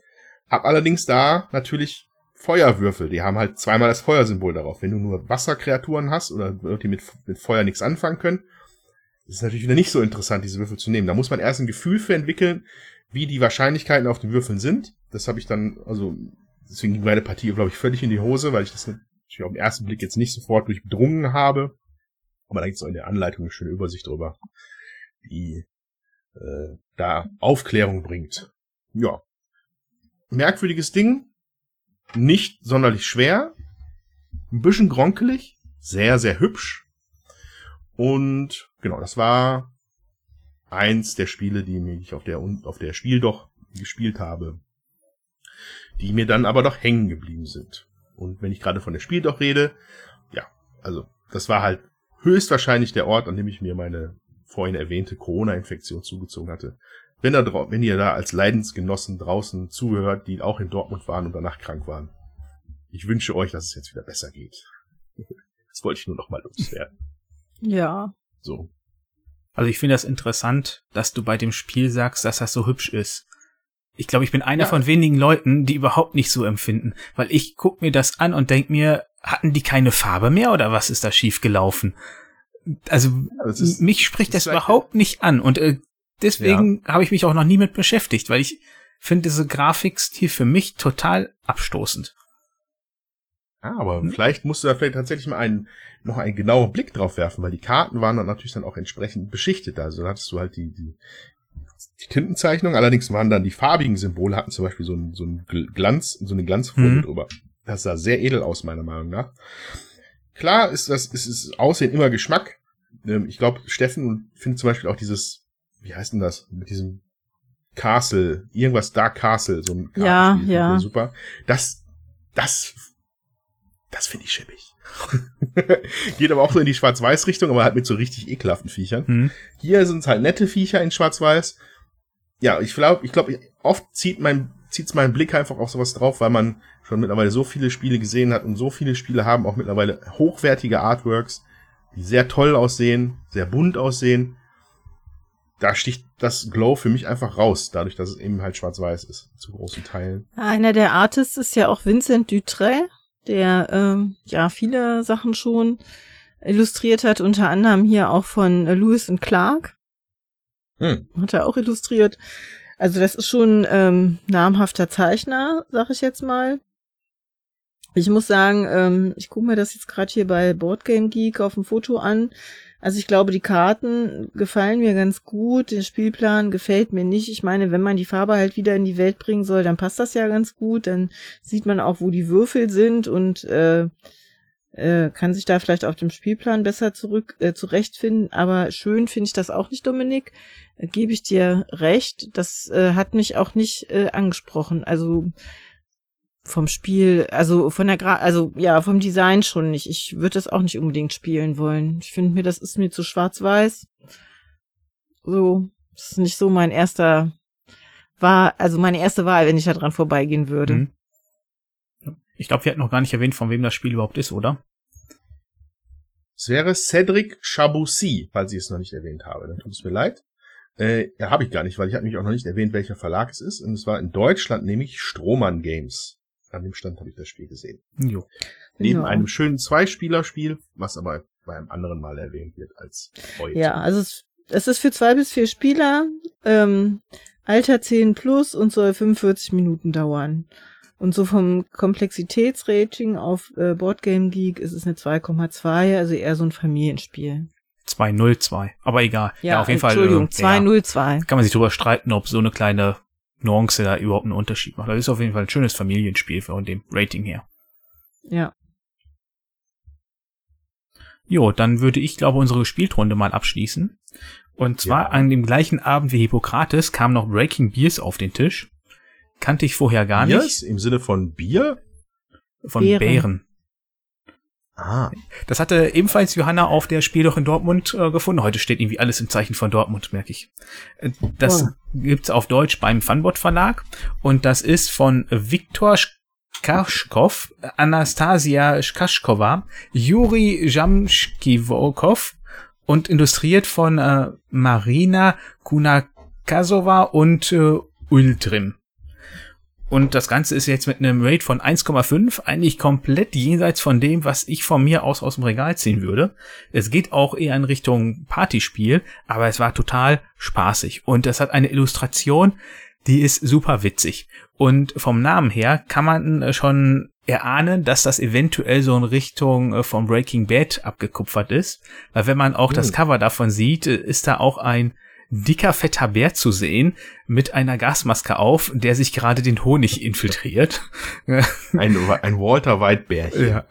Hab allerdings da natürlich Feuerwürfel, die haben halt zweimal das Feuersymbol darauf. Wenn du nur Wasserkreaturen hast oder die mit, mit Feuer nichts anfangen können, ist es natürlich wieder nicht so interessant, diese Würfel zu nehmen. Da muss man erst ein Gefühl für entwickeln, wie die Wahrscheinlichkeiten auf den Würfeln sind. Das habe ich dann, also deswegen ging meine Partie, glaube ich, völlig in die Hose, weil ich das natürlich auf den ersten Blick jetzt nicht sofort durchdrungen habe. Aber da gibt es auch in der Anleitung eine schöne Übersicht drüber, die äh, da Aufklärung bringt. Ja. Merkwürdiges Ding. Nicht sonderlich schwer. Ein bisschen gronkelig. Sehr, sehr hübsch. Und genau, das war eins der Spiele, die ich auf der, auf der Spiel doch gespielt habe. Die mir dann aber doch hängen geblieben sind. Und wenn ich gerade von der Spiel doch rede, ja, also das war halt höchstwahrscheinlich der Ort, an dem ich mir meine vorhin erwähnte Corona-Infektion zugezogen hatte. Wenn, da, wenn ihr da als Leidensgenossen draußen zuhört, die auch in Dortmund waren und danach krank waren, ich wünsche euch, dass es jetzt wieder besser geht. Das wollte ich nur noch mal loswerden. Ja. So. Also ich finde das interessant, dass du bei dem Spiel sagst, dass das so hübsch ist. Ich glaube, ich bin einer ja. von wenigen Leuten, die überhaupt nicht so empfinden, weil ich guck mir das an und denk mir, hatten die keine Farbe mehr oder was ist da schief gelaufen? Also ist, mich spricht das überhaupt nicht an und äh, deswegen ja. habe ich mich auch noch nie mit beschäftigt, weil ich finde diese Grafikstil für mich total abstoßend. Ah, aber hm? vielleicht musst du da vielleicht tatsächlich mal einen, noch einen genauen Blick drauf werfen, weil die Karten waren dann natürlich dann auch entsprechend beschichtet. Also da hattest du halt die, die, die Tintenzeichnung, allerdings waren dann die farbigen Symbole, hatten zum Beispiel so ein, so ein Glanz, so eine Glanzfolie mhm. drüber. Das sah sehr edel aus, meiner Meinung nach. Klar ist das, ist, ist Aussehen immer Geschmack. Ähm, ich glaube, Steffen findet zum Beispiel auch dieses, wie heißt denn das, mit diesem Castle, irgendwas Dark Castle, so ein ja, ja. super. Das, das das finde ich schäbig. Geht aber auch so in die Schwarz-Weiß-Richtung, aber halt mit so richtig ekelhaften Viechern. Mhm. Hier sind es halt nette Viecher in Schwarz-Weiß. Ja, ich glaube, ich glaube, oft zieht mein, zieht's meinen Blick einfach auf sowas drauf, weil man schon mittlerweile so viele Spiele gesehen hat und so viele Spiele haben auch mittlerweile hochwertige Artworks, die sehr toll aussehen, sehr bunt aussehen. Da sticht das Glow für mich einfach raus, dadurch, dass es eben halt schwarz-weiß ist, zu großen Teilen. Einer der Artists ist ja auch Vincent Dutray der ähm, ja viele Sachen schon illustriert hat, unter anderem hier auch von Lewis und Clark. Hm. Hat er auch illustriert. Also das ist schon ähm, namhafter Zeichner, sag ich jetzt mal. Ich muss sagen, ähm, ich gucke mir das jetzt gerade hier bei Boardgame Geek auf dem Foto an. Also ich glaube, die Karten gefallen mir ganz gut. Der Spielplan gefällt mir nicht. Ich meine, wenn man die Farbe halt wieder in die Welt bringen soll, dann passt das ja ganz gut. Dann sieht man auch, wo die Würfel sind und äh, äh, kann sich da vielleicht auf dem Spielplan besser zurück äh, zurechtfinden. Aber schön finde ich das auch nicht, Dominik. Äh, Gebe ich dir recht. Das äh, hat mich auch nicht äh, angesprochen. Also vom Spiel, also von der Gra also ja, vom Design schon nicht. Ich würde das auch nicht unbedingt spielen wollen. Ich finde mir, das ist mir zu schwarz-weiß. So, das ist nicht so mein erster war, also meine erste Wahl, wenn ich da dran vorbeigehen würde. Mhm. Ich glaube, wir hatten noch gar nicht erwähnt, von wem das Spiel überhaupt ist, oder? Es wäre Cedric Chaboussi, falls ich es noch nicht erwähnt habe. Dann tut es mir leid. Äh, ja, habe ich gar nicht, weil ich habe mich auch noch nicht erwähnt, welcher Verlag es ist. Und es war in Deutschland nämlich Strohmann Games. An dem Stand habe ich das Spiel gesehen. Jo. Neben ja. einem schönen Zweispielerspiel, was aber bei einem anderen Mal erwähnt wird als heute. Ja, also es, es ist für zwei bis vier Spieler, ähm, Alter 10 plus und soll 45 Minuten dauern. Und so vom Komplexitätsrating auf äh, Boardgame Geek ist es eine 2,2, also eher so ein Familienspiel. 202, aber egal. Ja, ja auf jeden Fall. Entschuldigung, äh, 202. Ja, kann man sich drüber streiten, ob so eine kleine Nuance da überhaupt einen Unterschied macht. Das ist auf jeden Fall ein schönes Familienspiel von dem Rating her. Ja. Jo, dann würde ich glaube unsere Spielrunde mal abschließen. Und zwar ja. an dem gleichen Abend wie Hippokrates kam noch Breaking Beers auf den Tisch. Kannte ich vorher gar Biers? nicht. Im Sinne von Bier? Von Bären. Bären. Ah. Das hatte ebenfalls Johanna auf der Spiel doch in Dortmund äh, gefunden. Heute steht irgendwie alles im Zeichen von Dortmund, merke ich. Äh, das oh. gibt's auf Deutsch beim Funbot Verlag und das ist von Viktor Kaschkov, Anastasia Kaschkova, Juri Jamschkivokov und illustriert von äh, Marina Kunakasova und äh, Ultrim. Und das Ganze ist jetzt mit einem Rate von 1,5 eigentlich komplett jenseits von dem, was ich von mir aus aus dem Regal ziehen würde. Es geht auch eher in Richtung Partyspiel, aber es war total spaßig. Und es hat eine Illustration, die ist super witzig. Und vom Namen her kann man schon erahnen, dass das eventuell so in Richtung äh, von Breaking Bad abgekupfert ist. Weil wenn man auch das Hm. Cover davon sieht, äh, ist da auch ein dicker, fetter Bär zu sehen mit einer Gasmaske auf, der sich gerade den Honig infiltriert. Ein, ein Walter White Bärchen. Ja.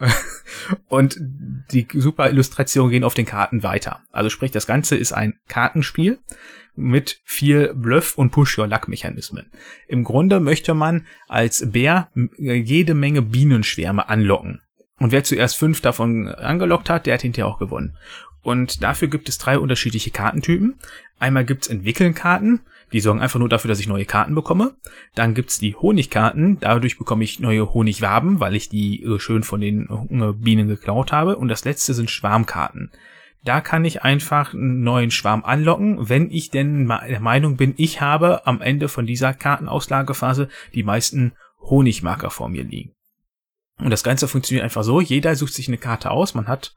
Und die super Illustrationen gehen auf den Karten weiter. Also sprich, das Ganze ist ein Kartenspiel mit viel Bluff- und Push-Your-Luck-Mechanismen. Im Grunde möchte man als Bär m- jede Menge Bienenschwärme anlocken. Und wer zuerst fünf davon angelockt hat, der hat hinterher auch gewonnen. Und dafür gibt es drei unterschiedliche Kartentypen. Einmal gibt's Entwickeln-Karten, die sorgen einfach nur dafür, dass ich neue Karten bekomme. Dann gibt's die Honigkarten, dadurch bekomme ich neue Honigwaben, weil ich die äh, schön von den äh, Bienen geklaut habe. Und das letzte sind Schwarmkarten. Da kann ich einfach einen neuen Schwarm anlocken, wenn ich denn der Meinung bin, ich habe am Ende von dieser Kartenauslagephase die meisten Honigmarker vor mir liegen. Und das Ganze funktioniert einfach so, jeder sucht sich eine Karte aus, man hat,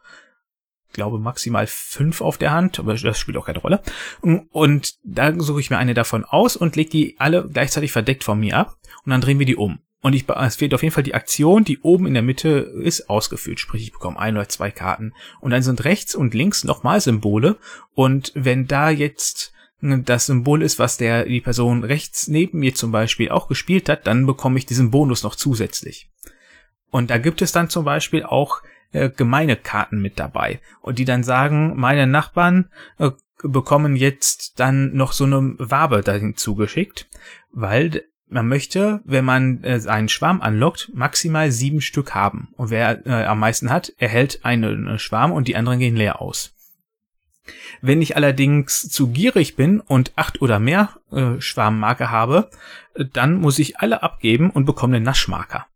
glaube maximal fünf auf der Hand, aber das spielt auch keine Rolle. Und da suche ich mir eine davon aus und lege die alle gleichzeitig verdeckt von mir ab und dann drehen wir die um. Und ich, es wird auf jeden Fall die Aktion, die oben in der Mitte ist, ausgeführt. Sprich, ich bekomme ein oder zwei Karten. Und dann sind rechts und links nochmal Symbole. Und wenn da jetzt das Symbol ist, was der, die Person rechts neben mir zum Beispiel auch gespielt hat, dann bekomme ich diesen Bonus noch zusätzlich. Und da gibt es dann zum Beispiel auch äh, gemeine Karten mit dabei. Und die dann sagen, meine Nachbarn äh, bekommen jetzt dann noch so eine Wabe dahin zugeschickt, weil man möchte, wenn man äh, einen Schwarm anlockt, maximal sieben Stück haben. Und wer äh, am meisten hat, erhält einen äh, Schwarm und die anderen gehen leer aus. Wenn ich allerdings zu gierig bin und acht oder mehr äh, Schwarmmarker habe, äh, dann muss ich alle abgeben und bekomme einen Naschmarker.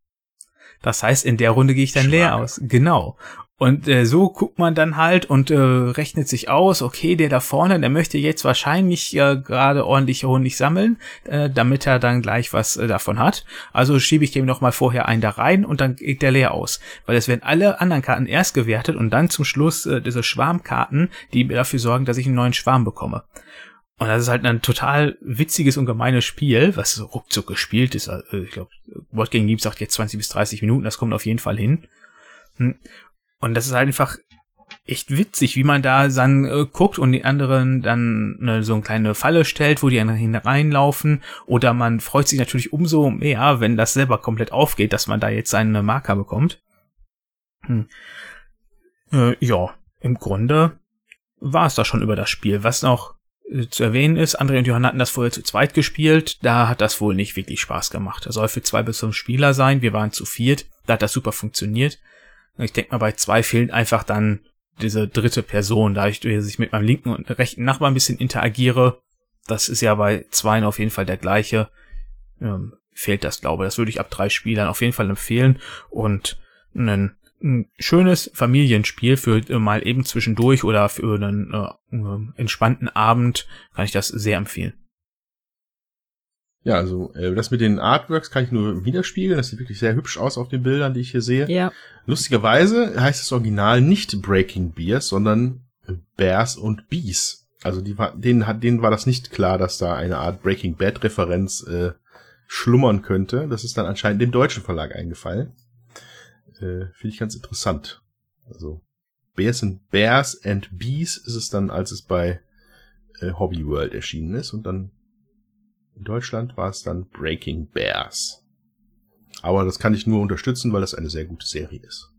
Das heißt, in der Runde gehe ich dann leer Schmarker. aus. Genau. Und äh, so guckt man dann halt und äh, rechnet sich aus, okay, der da vorne, der möchte jetzt wahrscheinlich äh, gerade ordentlich Honig sammeln, äh, damit er dann gleich was äh, davon hat. Also schiebe ich dem noch mal vorher einen da rein und dann geht der leer aus. Weil es werden alle anderen Karten erst gewertet und dann zum Schluss äh, diese Schwarmkarten, die mir dafür sorgen, dass ich einen neuen Schwarm bekomme. Und das ist halt ein total witziges und gemeines Spiel, was so ruckzuck gespielt ist. Also, ich glaube, Wort gegen Lieb sagt jetzt 20 bis 30 Minuten, das kommt auf jeden Fall hin. Hm. Und das ist halt einfach echt witzig, wie man da dann äh, guckt und die anderen dann ne, so eine kleine Falle stellt, wo die dann hineinlaufen. Oder man freut sich natürlich umso mehr, wenn das selber komplett aufgeht, dass man da jetzt seine Marker bekommt. Hm. Äh, ja, im Grunde war es da schon über das Spiel. Was noch zu erwähnen ist, André und Johann hatten das vorher zu zweit gespielt, da hat das wohl nicht wirklich Spaß gemacht. Er soll für zwei bis fünf Spieler sein, wir waren zu viert, da hat das super funktioniert. Ich denke mal, bei zwei fehlt einfach dann diese dritte Person, da ich, dass ich mit meinem linken und rechten Nachbarn ein bisschen interagiere. Das ist ja bei zweien auf jeden Fall der gleiche. Ähm, fehlt das, glaube ich. Das würde ich ab drei Spielern auf jeden Fall empfehlen. Und ein, ein schönes Familienspiel für äh, mal eben zwischendurch oder für einen äh, äh, entspannten Abend kann ich das sehr empfehlen. Ja, also äh, das mit den Artworks kann ich nur widerspiegeln. Das sieht wirklich sehr hübsch aus auf den Bildern, die ich hier sehe. Ja. Lustigerweise heißt das Original nicht Breaking Beers, sondern Bears und Bees. Also die war, denen, hat, denen war das nicht klar, dass da eine Art Breaking Bad Referenz äh, schlummern könnte. Das ist dann anscheinend dem deutschen Verlag eingefallen. Äh, Finde ich ganz interessant. Also Bears and Bears and Bees ist es dann, als es bei äh, Hobby World erschienen ist und dann in Deutschland war es dann Breaking Bears. Aber das kann ich nur unterstützen, weil das eine sehr gute Serie ist.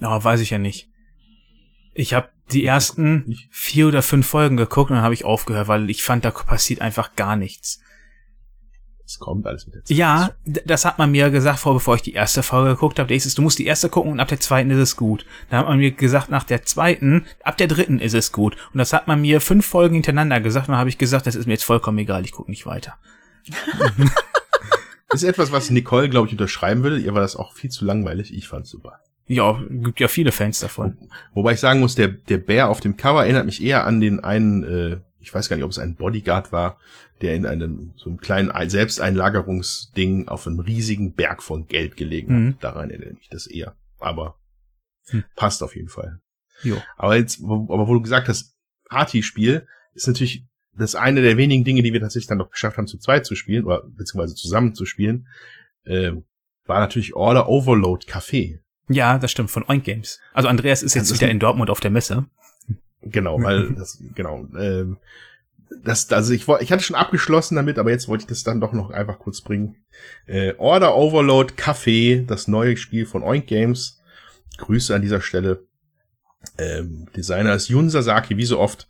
Ja, weiß ich ja nicht. Ich habe die ersten vier oder fünf Folgen geguckt und dann habe ich aufgehört, weil ich fand, da passiert einfach gar nichts. Es kommt alles mit der Zeit. Ja, das hat man mir gesagt, vor bevor ich die erste Folge geguckt habe. Der ist es, du musst die erste gucken und ab der zweiten ist es gut. Dann hat man mir gesagt, nach der zweiten, ab der dritten ist es gut. Und das hat man mir fünf Folgen hintereinander gesagt und dann habe ich gesagt, das ist mir jetzt vollkommen egal, ich gucke nicht weiter. Ist etwas, was Nicole, glaube ich, unterschreiben würde. Ihr war das auch viel zu langweilig. Ich fand's super. Ja, gibt ja viele Fans davon. Wobei ich sagen muss, der, der Bär auf dem Cover erinnert mich eher an den einen, äh, ich weiß gar nicht, ob es ein Bodyguard war, der in einem, so einem kleinen Ein- Selbsteinlagerungsding auf einem riesigen Berg von Geld gelegen Mhm. hat. Daran erinnert mich das eher. Aber Hm. passt auf jeden Fall. Jo. Aber jetzt, aber wo du gesagt hast, Partyspiel ist natürlich das eine der wenigen Dinge, die wir tatsächlich dann noch geschafft haben, zu zweit zu spielen, oder beziehungsweise zusammen zu spielen. Ähm, war natürlich Order Overload Café. Ja, das stimmt, von Oink Games. Also Andreas ist jetzt wieder in Dortmund auf der Messe. Genau, weil das, genau, ähm, das, also ich, ich hatte schon abgeschlossen damit, aber jetzt wollte ich das dann doch noch einfach kurz bringen. Äh, Order Overload Café, das neue Spiel von Oink Games. Grüße an dieser Stelle. Ähm, Designer ist Jun Sasaki, wie so oft.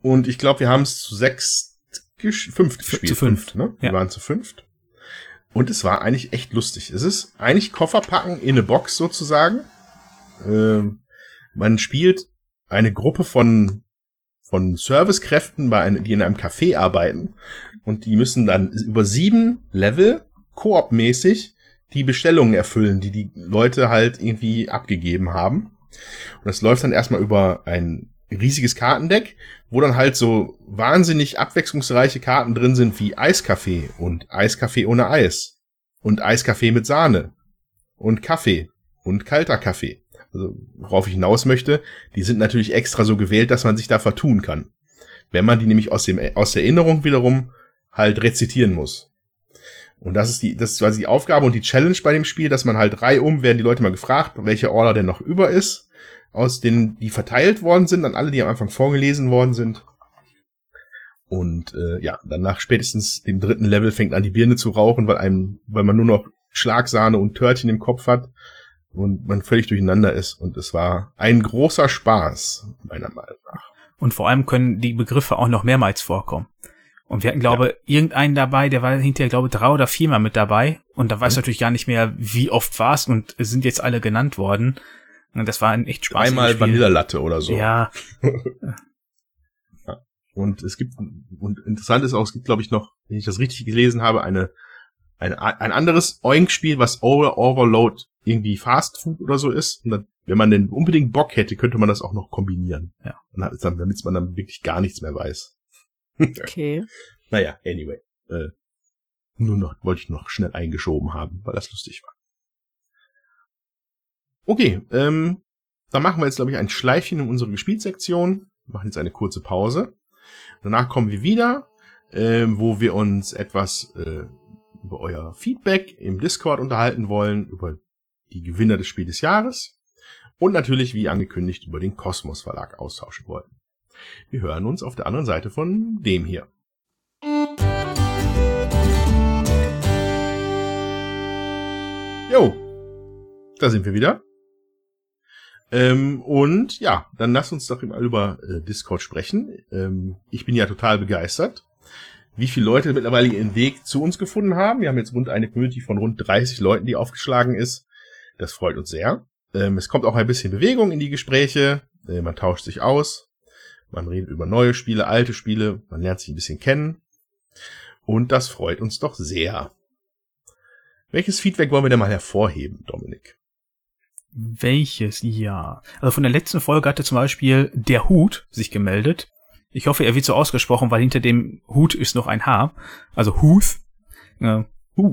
Und ich glaube, wir haben es zu sechs, gesch- fünft Zu gespielt. fünft. ne? Wir Ja. waren zu fünft. Und es war eigentlich echt lustig. Es ist eigentlich Koffer packen in eine Box sozusagen. Ähm, man spielt eine Gruppe von, von Servicekräften, bei einem, die in einem Café arbeiten. Und die müssen dann über sieben Level koop-mäßig die Bestellungen erfüllen, die die Leute halt irgendwie abgegeben haben. Und das läuft dann erstmal über ein riesiges Kartendeck, wo dann halt so wahnsinnig abwechslungsreiche Karten drin sind wie Eiskaffee und Eiskaffee ohne Eis und Eiskaffee mit Sahne und Kaffee und kalter Kaffee. Also, worauf ich hinaus möchte, die sind natürlich extra so gewählt, dass man sich da vertun kann. Wenn man die nämlich aus dem, aus der Erinnerung wiederum halt rezitieren muss. Und das ist die, das ist quasi die Aufgabe und die Challenge bei dem Spiel, dass man halt reihum werden die Leute mal gefragt, welcher Order denn noch über ist, aus denen die verteilt worden sind, an alle, die am Anfang vorgelesen worden sind. Und äh, ja, dann nach spätestens dem dritten Level fängt an die Birne zu rauchen, weil einem, weil man nur noch Schlagsahne und Törtchen im Kopf hat und man völlig durcheinander ist. Und es war ein großer Spaß, meiner Meinung nach. Und vor allem können die Begriffe auch noch mehrmals vorkommen. Und wir hatten, glaube irgendeinen dabei, der war hinterher, glaube drei oder viermal mit dabei. Und da weiß Mhm. natürlich gar nicht mehr, wie oft war es und sind jetzt alle genannt worden. Und das war ein echt Spaß. Einmal Vanillalatte oder so. Ja, Und es gibt, und interessant ist auch, es gibt, glaube ich, noch, wenn ich das richtig gelesen habe, eine, eine ein anderes Oink-Spiel, was Over Overload irgendwie Fast Food oder so ist. Und dann, wenn man denn unbedingt Bock hätte, könnte man das auch noch kombinieren. Ja. Und dann, damit man dann wirklich gar nichts mehr weiß. Okay. Naja, anyway. Äh, nur noch, wollte ich noch schnell eingeschoben haben, weil das lustig war. Okay, ähm, dann machen wir jetzt, glaube ich, ein Schleifchen in unsere Gespielsektion. Machen jetzt eine kurze Pause. Danach kommen wir wieder, ähm, wo wir uns etwas äh, über euer Feedback im Discord unterhalten wollen, über die Gewinner des Spiels des Jahres und natürlich, wie angekündigt, über den Kosmos Verlag austauschen wollen. Wir hören uns auf der anderen Seite von dem hier. Jo, da sind wir wieder. Ähm, und ja, dann lass uns doch mal über äh, Discord sprechen. Ähm, ich bin ja total begeistert, wie viele Leute mittlerweile ihren Weg zu uns gefunden haben. Wir haben jetzt rund eine Community von rund 30 Leuten, die aufgeschlagen ist. Das freut uns sehr. Ähm, es kommt auch ein bisschen Bewegung in die Gespräche. Äh, man tauscht sich aus. Man redet über neue Spiele, alte Spiele. Man lernt sich ein bisschen kennen. Und das freut uns doch sehr. Welches Feedback wollen wir denn mal hervorheben, Dominik? welches Jahr? Also von der letzten Folge hatte zum Beispiel der Hut sich gemeldet. Ich hoffe, er wird so ausgesprochen, weil hinter dem Hut ist noch ein H. Also Huth. Äh? The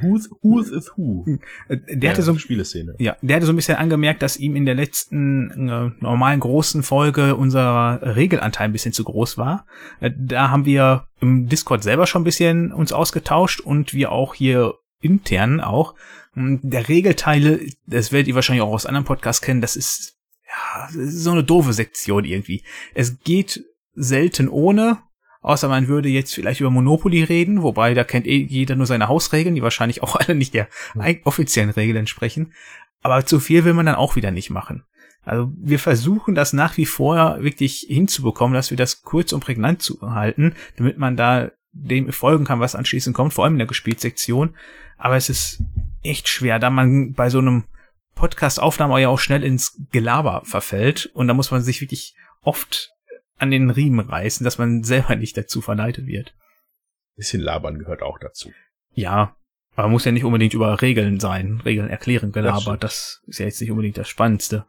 who's, who's is who? der hatte so Spieleszene. Ja, der hatte so ein bisschen angemerkt, dass ihm in der letzten äh, normalen großen Folge unser Regelanteil ein bisschen zu groß war. Äh, da haben wir im Discord selber schon ein bisschen uns ausgetauscht und wir auch hier intern auch. Und Der Regelteile, das werdet ihr wahrscheinlich auch aus anderen Podcasts kennen, das ist ja das ist so eine doofe Sektion irgendwie. Es geht selten ohne, außer man würde jetzt vielleicht über Monopoly reden, wobei da kennt eh jeder nur seine Hausregeln, die wahrscheinlich auch alle nicht der offiziellen Regeln entsprechen. Aber zu viel will man dann auch wieder nicht machen. Also wir versuchen das nach wie vor wirklich hinzubekommen, dass wir das kurz und prägnant zu halten, damit man da dem folgen kann, was anschließend kommt, vor allem in der Gespielsektion. Aber es ist echt schwer, da man bei so einem Podcast-Aufnahme ja auch schnell ins Gelaber verfällt und da muss man sich wirklich oft an den Riemen reißen, dass man selber nicht dazu verleitet wird. Bisschen labern gehört auch dazu. Ja, aber muss ja nicht unbedingt über Regeln sein, Regeln erklären, Das Gelaber, stimmt. das ist ja jetzt nicht unbedingt das Spannendste.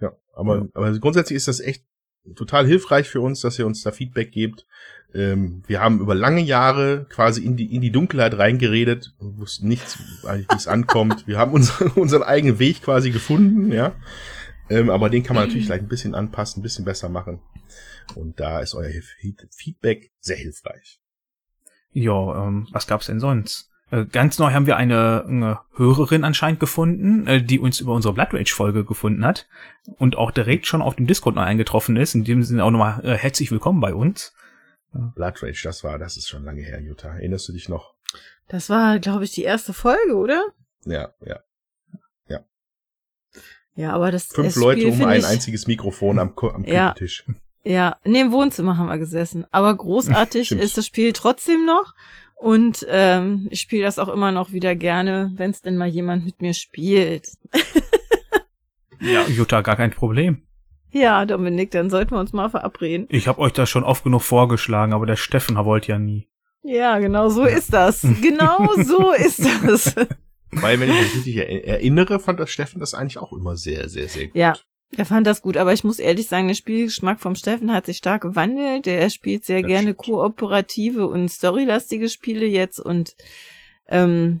Ja, aber, aber grundsätzlich ist das echt total hilfreich für uns, dass ihr uns da Feedback gebt. Ähm, wir haben über lange Jahre quasi in die, in die Dunkelheit reingeredet und wussten nichts, eigentlich, wie es ankommt. Wir haben unseren, unseren eigenen Weg quasi gefunden, ja. Ähm, aber den kann man natürlich gleich ein bisschen anpassen, ein bisschen besser machen. Und da ist euer Fe- Feedback sehr hilfreich. Ja, ähm, was gab's denn sonst? Äh, ganz neu haben wir eine, eine Hörerin anscheinend gefunden, äh, die uns über unsere Blood Rage Folge gefunden hat und auch direkt schon auf dem Discord neu eingetroffen ist. In dem Sinne auch nochmal äh, herzlich willkommen bei uns. Blood Rage, das war, das ist schon lange her, Jutta. Erinnerst du dich noch? Das war, glaube ich, die erste Folge, oder? Ja, ja. Ja, aber das Fünf das Leute Spiel um ein ich, einziges Mikrofon am, am Ja. Küchentisch. Ja, nee, im Wohnzimmer haben wir gesessen. Aber großartig ist das Spiel trotzdem noch. Und ähm, ich spiele das auch immer noch wieder gerne, wenn es denn mal jemand mit mir spielt. Ja, Jutta, gar kein Problem. Ja, Dominik, dann sollten wir uns mal verabreden. Ich habe euch das schon oft genug vorgeschlagen, aber der Steffen wollte ja nie. Ja, genau so ist das. Genau so ist das. Weil, wenn ich mich richtig er- erinnere, fand das Steffen das eigentlich auch immer sehr, sehr, sehr gut. Ja. Er fand das gut, aber ich muss ehrlich sagen, der Spielgeschmack vom Steffen hat sich stark gewandelt. Der spielt sehr Das gerne stimmt. kooperative und storylastige Spiele jetzt und ähm,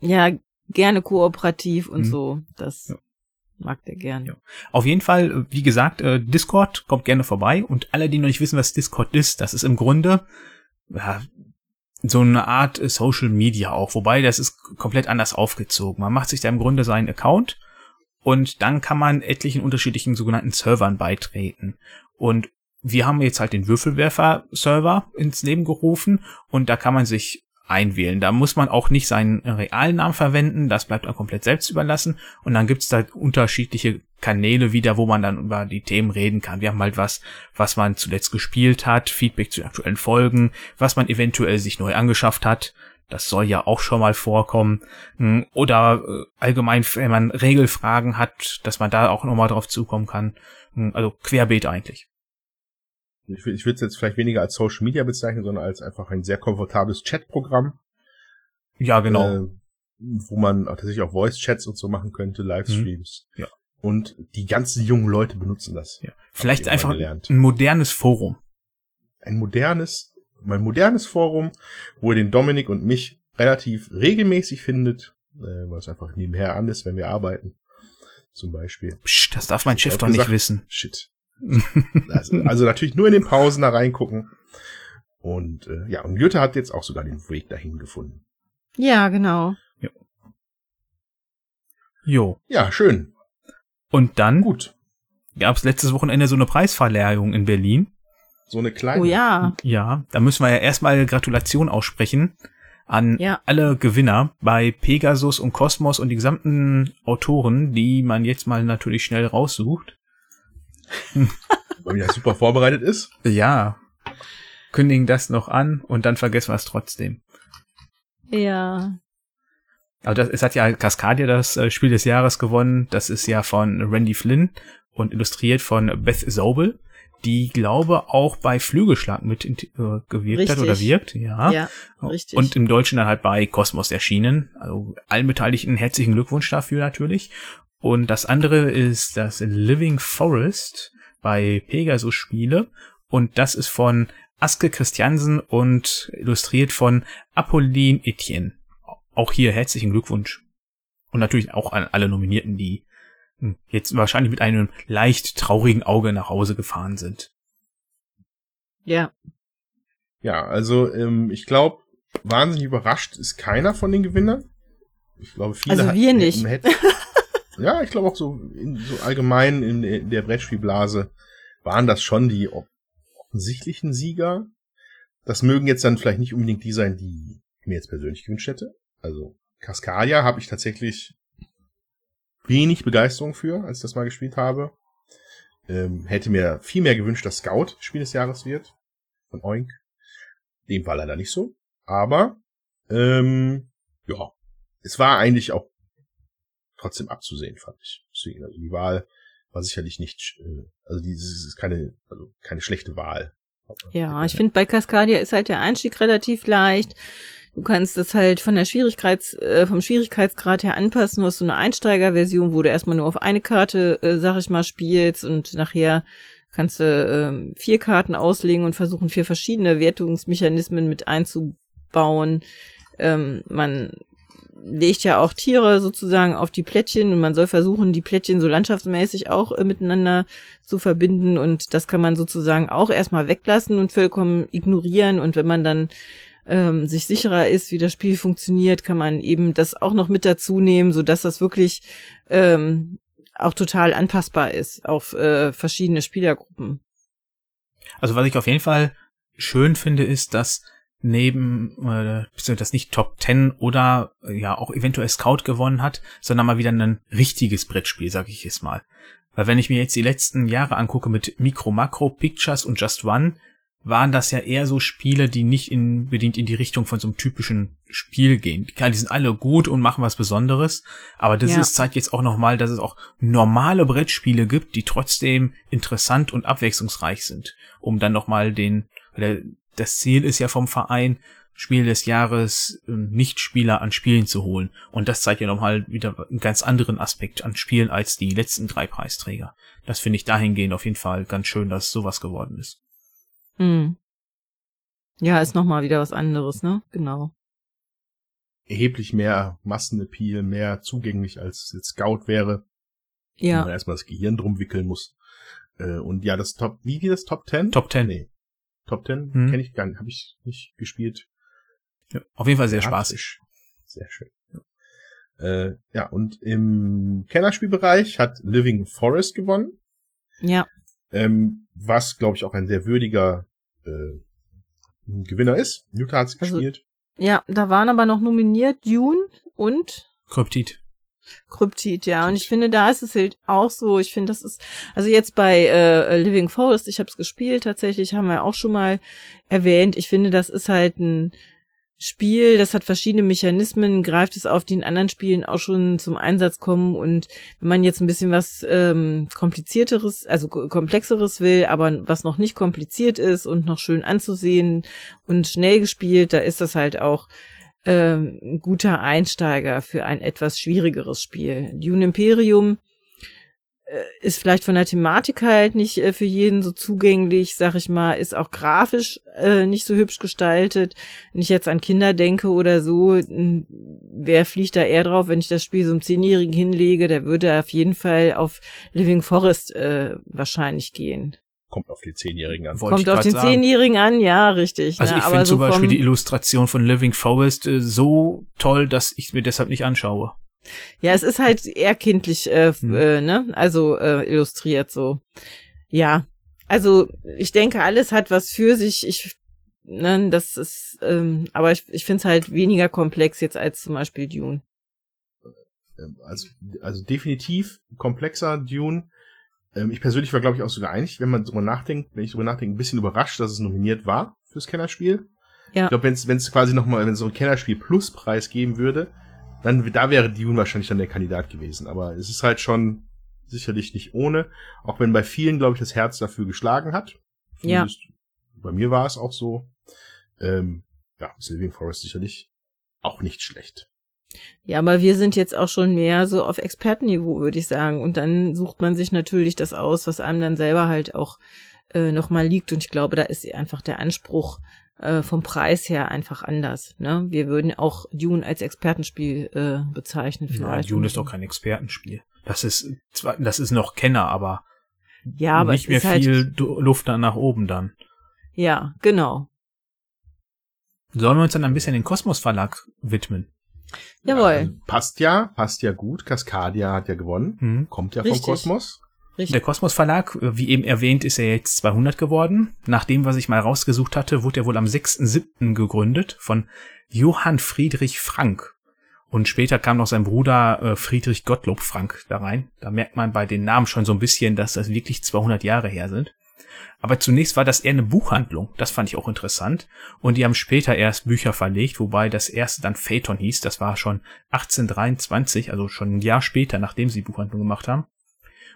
ja, gerne kooperativ und Mhm. so. Das Ja. mag der gerne. Ja. Auf jeden Fall, äh, wie gesagt, äh, Discord kommt gerne vorbei und alle, die noch nicht wissen, was Discord ist, das ist im Grunde ja, so eine Art äh, Social Media auch, wobei das ist komplett anders aufgezogen. Man macht sich da im Grunde seinen Account und dann kann man etlichen unterschiedlichen sogenannten Servern beitreten. Und wir haben jetzt halt den Würfelwerfer-Server ins Leben gerufen und da kann man sich einwählen. Da muss man auch nicht seinen realen Namen verwenden, das bleibt einem komplett selbst überlassen. Und dann gibt's da unterschiedliche Kanäle wieder, wo man dann über die Themen reden kann. Wir haben halt was, was man zuletzt gespielt hat, Feedback zu aktuellen Folgen, was man eventuell sich neu angeschafft hat. Das soll ja auch schon mal vorkommen. Hm, Oder äh, allgemein, wenn man Regelfragen hat, dass man da auch nochmal drauf zukommen kann. Hm, Also querbeet eigentlich. Ich, will- ich würde es jetzt vielleicht weniger als Social Media bezeichnen, sondern als einfach ein sehr komfortables Chatprogramm. Ja, genau. Äh, wo man tatsächlich auch Voice-Chats und so machen könnte, Livestreams. Mhm. Ja. Und die ganzen jungen Leute benutzen das. ja. Vielleicht einfach gelernt. ein modernes Forum. Ein modernes, mein modernes Forum, wo ihr den Dominik und mich relativ regelmäßig findet, äh, weil es einfach nebenher an ist, wenn wir arbeiten. Zum Beispiel. Psst, das darf mein Chef doch nicht gesagt. wissen. Shit. Also, also natürlich nur in den Pausen da reingucken. Und äh, ja, und Jutta hat jetzt auch sogar den Weg dahin gefunden. Ja, genau. Jo. Ja, schön. Und dann Gut. gab es letztes Wochenende so eine Preisverleihung in Berlin. So eine kleine. Oh ja. Ja, da müssen wir ja erstmal Gratulation aussprechen an Ja. alle Gewinner bei Pegasus und Kosmos und die gesamten Autoren, die man jetzt mal natürlich schnell raussucht. Weil wieder super vorbereitet ist. Ja. Kündigen das noch an und dann vergessen wir es trotzdem. Ja. Also das, es hat ja Cascadia das äh, Spiel des Jahres gewonnen. Das ist ja von Randy Flynn und illustriert von Beth Sobel, die glaube auch bei Flügelschlag mit äh, gewirkt hat Richtig. oder wirkt. Ja. Ja, richtig. Und im Deutschen dann halt bei Cosmos erschienen. Also allen Beteiligten herzlichen Glückwunsch dafür natürlich. Und das andere ist das Living Forest bei Pegasus Spiele. Und das ist von Aske Christiansen und illustriert von Apolline Etienne. Auch hier herzlichen Glückwunsch. Und natürlich auch an alle Nominierten, die jetzt wahrscheinlich mit einem leicht traurigen Auge nach Hause gefahren sind. ja. Ja, also ähm, ich glaube, wahnsinnig überrascht ist keiner von den Gewinnern. Ich glaube, viele Also wir nicht. hätten- ja, ich glaube auch so, in, so allgemein in, in der Brettspielblase waren das schon die off- offensichtlichen Sieger. Das mögen jetzt dann vielleicht nicht unbedingt die sein, die ich mir jetzt persönlich gewünscht hätte. Also Cascadia habe ich tatsächlich wenig Begeisterung für, als ich das mal gespielt habe. Ähm, hätte mir viel mehr gewünscht, dass Scout Spiel des Jahres wird. Von Oink. Dem war leider nicht so. Aber, ähm, ja, es war eigentlich auch trotzdem abzusehen, fand ich. Deswegen, also die Wahl war sicherlich nicht, äh, also dieses ist keine, also keine schlechte Wahl. Ja, ich finde bei Cascadia ist halt der Einstieg relativ leicht. Du kannst es halt von der Schwierigkeits, äh, vom Schwierigkeitsgrad her anpassen. Du hast so eine Einsteigerversion, wo du erstmal nur auf eine Karte, äh, sag ich mal, spielst und nachher kannst du ähm, vier Karten auslegen und versuchen, vier verschiedene Wertungsmechanismen mit einzubauen. Ähm, man legt ja auch Tiere sozusagen auf die Plättchen und man soll versuchen, die Plättchen so landschaftsmäßig auch äh, miteinander zu verbinden und das kann man sozusagen auch erstmal weglassen und vollkommen ignorieren und wenn man dann ähm, sich sicherer ist, wie das Spiel funktioniert, kann man eben das auch noch mit dazu nehmen, so das wirklich ähm, auch total anpassbar ist auf äh, verschiedene Spielergruppen. Also was ich auf jeden Fall schön finde, ist, dass neben, äh, das nicht Top 10 oder äh, ja auch eventuell Scout gewonnen hat, sondern mal wieder ein richtiges Brettspiel, sag ich jetzt mal. Weil wenn ich mir jetzt die letzten Jahre angucke mit Micro, Macro, Pictures und Just One, waren das ja eher so Spiele, die nicht in, bedingt in die Richtung von so einem typischen Spiel gehen. Klar, die sind alle gut und machen was Besonderes, aber das Ja. ist, zeigt jetzt auch nochmal, dass es auch normale Brettspiele gibt, die trotzdem interessant und abwechslungsreich sind, um dann nochmal den, der, das Ziel ist ja vom Verein, Spiel des Jahres äh, Nichtspieler an Spielen zu holen. Und das zeigt ja nochmal wieder einen ganz anderen Aspekt an Spielen als die letzten drei Preisträger. Das finde ich dahingehend auf jeden Fall ganz schön, dass sowas geworden ist. Hm. Ja, ist nochmal wieder was anderes, ne? Genau. Erheblich mehr Massenappeal, mehr zugänglich als jetzt Scout wäre, Ja. man erstmal das Gehirn drum wickeln muss. Äh, und ja, das Top, wie geht das? Top 10? Top 10. Nee. Top 10 Hm. kenne ich gar nicht, habe ich nicht gespielt. Ja, auf jeden Fall sehr Ja, spaßig. Sehr schön. Äh, ja, und im Kennerspielbereich hat Living Forest gewonnen, Ja. ähm, was, glaube ich, auch ein sehr würdiger äh, Gewinner ist. Jutta hat's Also- gespielt. Ja, da waren aber noch nominiert Dune und Kryptid. Kryptid, ja. Und ich finde, da ist es halt auch so. Ich finde, das ist, also jetzt bei äh, Living Forest, ich habe es gespielt tatsächlich, haben wir auch schon mal erwähnt. Ich finde, das ist halt ein Spiel, das hat verschiedene Mechanismen, greift es auf, die in anderen Spielen auch schon zum Einsatz kommen. Und wenn man jetzt ein bisschen was ähm, komplizierteres, also ko- komplexeres will, aber was noch nicht kompliziert ist und noch schön anzusehen und schnell gespielt, da ist das halt auch ähm, ein guter Einsteiger für ein etwas schwierigeres Spiel. Dune Imperium äh, ist vielleicht von der Thematik halt nicht äh, für jeden so zugänglich, sag ich mal, ist auch grafisch äh, nicht so hübsch gestaltet. Wenn ich jetzt an Kinder denke oder so, wer fliegt da eher drauf, wenn ich das Spiel so einem Zehnjährigen hinlege, der würde auf jeden Fall auf Living Forest äh, wahrscheinlich gehen. Kommt auf die Zehnjährigen an. Wollte Kommt auf den. Zehnjährigen an, ja, richtig. Also ne, ich finde so zum Beispiel die Illustration von Living Forest äh, so toll, dass ich mir deshalb nicht anschaue. Ja, es ist halt eher kindlich, äh, Hm. äh, ne? Also äh, illustriert so. Ja. Also ich denke, alles hat was für sich. Ich, ne, das ist, ähm, aber ich, ich finde es halt weniger komplex jetzt als zum Beispiel Dune. Also, also definitiv komplexer Dune. Ähm, ich persönlich war, glaube ich, auch sogar einig, wenn man drüber nachdenkt, wenn ich drüber nachdenke, ein bisschen überrascht, dass es nominiert war fürs Kennerspiel. Ja. Ich glaube, wenn es quasi nochmal, wenn es so ein Kennerspiel Plus-Preis geben würde, dann da wäre Dune wahrscheinlich dann der Kandidat gewesen. Aber es ist halt schon sicherlich nicht ohne, auch wenn bei vielen, glaube ich, das Herz dafür geschlagen hat. Ja. Bei mir war es auch so. Ähm, ja, Living Forest sicherlich auch nicht schlecht. Ja, aber wir sind jetzt auch schon mehr so auf Expertenniveau, würde ich sagen. Und dann sucht man sich natürlich das aus, was einem dann selber halt auch äh, nochmal liegt. Und ich glaube, da ist einfach der Anspruch äh, vom Preis her einfach anders. Ne? Wir würden auch Dune als Expertenspiel äh, bezeichnen Ja, vielleicht. Dune ist doch kein Expertenspiel. Das ist zwar, das ist noch Kenner, aber, ja, aber nicht mehr halt, viel Du- Luft dann nach oben dann. Ja, genau. Sollen wir uns dann ein bisschen den Kosmos Verlag widmen? Jawohl. Ja, also passt ja, passt ja gut. Cascadia hat ja gewonnen. Mhm. Kommt ja Richtig. vom Kosmos. Richtig. Der Kosmos Verlag, äh, wie eben erwähnt, ist er jetzt 200 geworden. Nach dem, was ich mal rausgesucht hatte, wurde er wohl am 6.7. gegründet von Johann Friedrich Frank. Und später kam noch sein Bruder äh, Friedrich Gottlob Frank da rein. Da merkt man bei den Namen schon so ein bisschen, dass das wirklich 200 Jahre her sind. Aber zunächst war das eher eine Buchhandlung. Das fand ich auch interessant. Und die haben später erst Bücher verlegt, wobei das erste dann Phaeton hieß. Das war schon 1823, also schon ein Jahr später, nachdem sie Buchhandlung gemacht haben.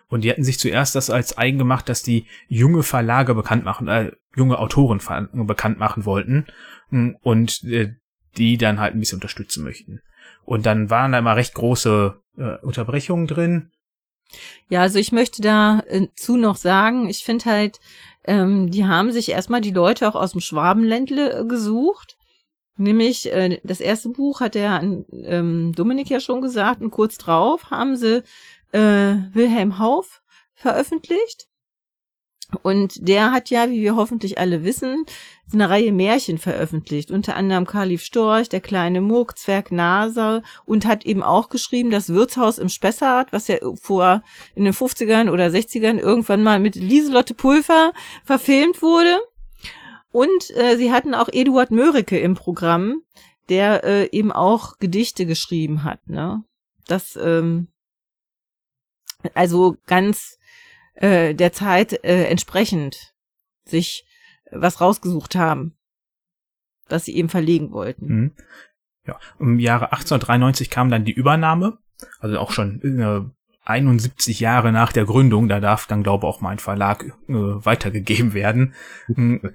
Und die hatten sich zuerst das als eigen gemacht, dass die junge Verlage bekannt machen, äh, junge Autoren bekannt machen wollten mm, und äh, die dann halt ein bisschen unterstützen möchten. Und dann waren da immer recht große äh, Unterbrechungen drin. Ja, also ich möchte dazu noch sagen, ich finde halt, ähm, die haben sich erstmal die Leute auch aus dem Schwabenländle äh, gesucht. Nämlich äh, das erste Buch hat der ähm, Dominik ja schon gesagt und kurz drauf haben sie äh, Wilhelm Hauff veröffentlicht. Und der hat ja, wie wir hoffentlich alle wissen, eine Reihe Märchen veröffentlicht, unter anderem Kalif Storch, der kleine Muck, Zwerg Nase und hat eben auch geschrieben, das Wirtshaus im Spessart, was ja vor in den 50ern oder 60ern irgendwann mal mit Lieselotte Pulver verfilmt wurde. Und äh, sie hatten auch Eduard Mörike im Programm, der äh, eben auch Gedichte geschrieben hat. Ne? Das ähm, also ganz äh, der Zeit äh, entsprechend sich was rausgesucht haben, was sie eben verlegen wollten. Mhm. Ja, im Jahre 1893 kam dann die Übernahme, also auch schon äh, 71 Jahre nach der Gründung, da darf dann glaube auch mein Verlag äh, weitergegeben werden, hm,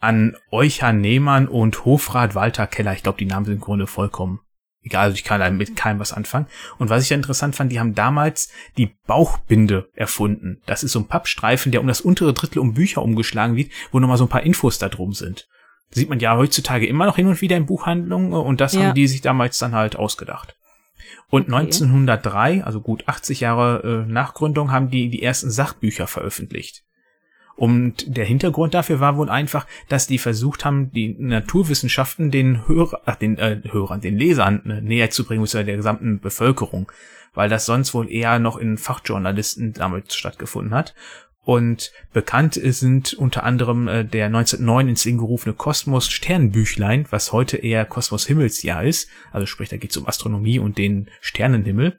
an Eucher Nehmann und Hofrat Walter Keller. Ich glaube, die Namen sind im Grunde vollkommen egal, also ich kann damit mit keinem was anfangen. Und was ich ja interessant fand, die haben damals die Bauchbinde erfunden. Das ist so ein Pappstreifen, der um das untere Drittel um Bücher umgeschlagen wird, wo nochmal so ein paar Infos da drum sind. Das sieht man ja heutzutage immer noch hin und wieder in Buchhandlungen und das ja. haben die sich damals dann halt ausgedacht. Und okay. 1903, also gut 80 Jahre äh, nach Gründung, haben die die ersten Sachbücher veröffentlicht. Und der Hintergrund dafür war wohl einfach, dass die versucht haben, die Naturwissenschaften den Hörer, ach, den äh, Hörern, den Lesern äh, näher zu bringen, der gesamten Bevölkerung, weil das sonst wohl eher noch in Fachjournalisten damit stattgefunden hat. Und bekannt sind unter anderem äh, der 1909 ins Leben gerufene Kosmos Sternbüchlein, was heute eher Kosmos Himmelsjahr ist. Also sprich, da geht es um Astronomie und den Sternenhimmel.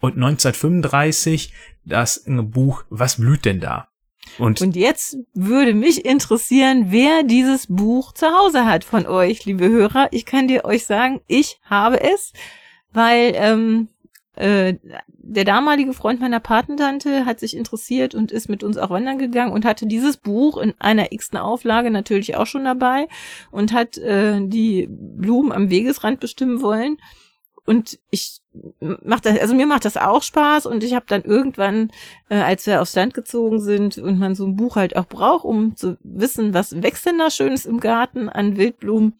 Und 1935 das Buch Was blüht denn da? Und, und jetzt würde mich interessieren, wer dieses Buch zu Hause hat von euch, liebe Hörer. Ich kann dir euch sagen, ich habe es, weil ähm, äh, der damalige Freund meiner Patentante hat sich interessiert und ist mit uns auch wandern gegangen und hatte dieses Buch in einer x-ten Auflage natürlich auch schon dabei und hat äh, die Blumen am Wegesrand bestimmen wollen und ich macht das, also mir macht das auch Spaß und ich habe dann irgendwann, äh, als wir aufs Land gezogen sind und man so ein Buch halt auch braucht, um zu wissen, was wächst denn da Schönes im Garten an Wildblumen,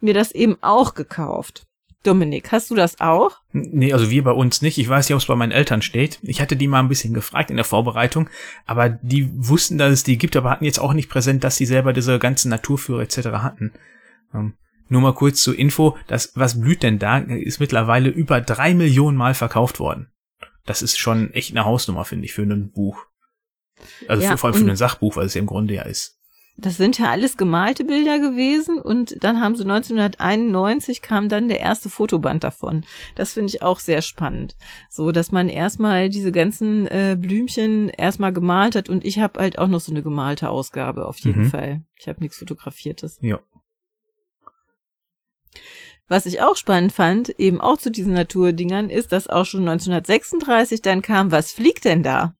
mir das eben auch gekauft. Dominik, hast du das auch? Nee, also wir bei uns nicht. Ich weiß nicht, ob es bei meinen Eltern steht. Ich hatte die mal ein bisschen gefragt in der Vorbereitung, aber die wussten, dass es die gibt, aber hatten jetzt auch nicht präsent, dass sie selber diese ganzen Naturführer etc. hatten. Ähm, nur mal kurz zur Info, das Was blüht denn da ist mittlerweile über drei Millionen Mal verkauft worden. Das ist schon echt eine Hausnummer, finde ich, für ein Buch. Also ja, für, vor allem für ein Sachbuch, weil es ja im Grunde ja ist. Das sind ja alles gemalte Bilder gewesen und dann haben sie 1991 kam dann der erste Fotoband davon. Das finde ich auch sehr spannend. So, dass man erstmal diese ganzen äh, Blümchen erstmal gemalt hat und ich habe halt auch noch so eine gemalte Ausgabe auf jeden mhm. Fall. Ich habe nichts fotografiertes. Ja. Was ich auch spannend fand, eben auch zu diesen Naturdingern, ist, dass auch schon 1936 dann kam, was fliegt denn da?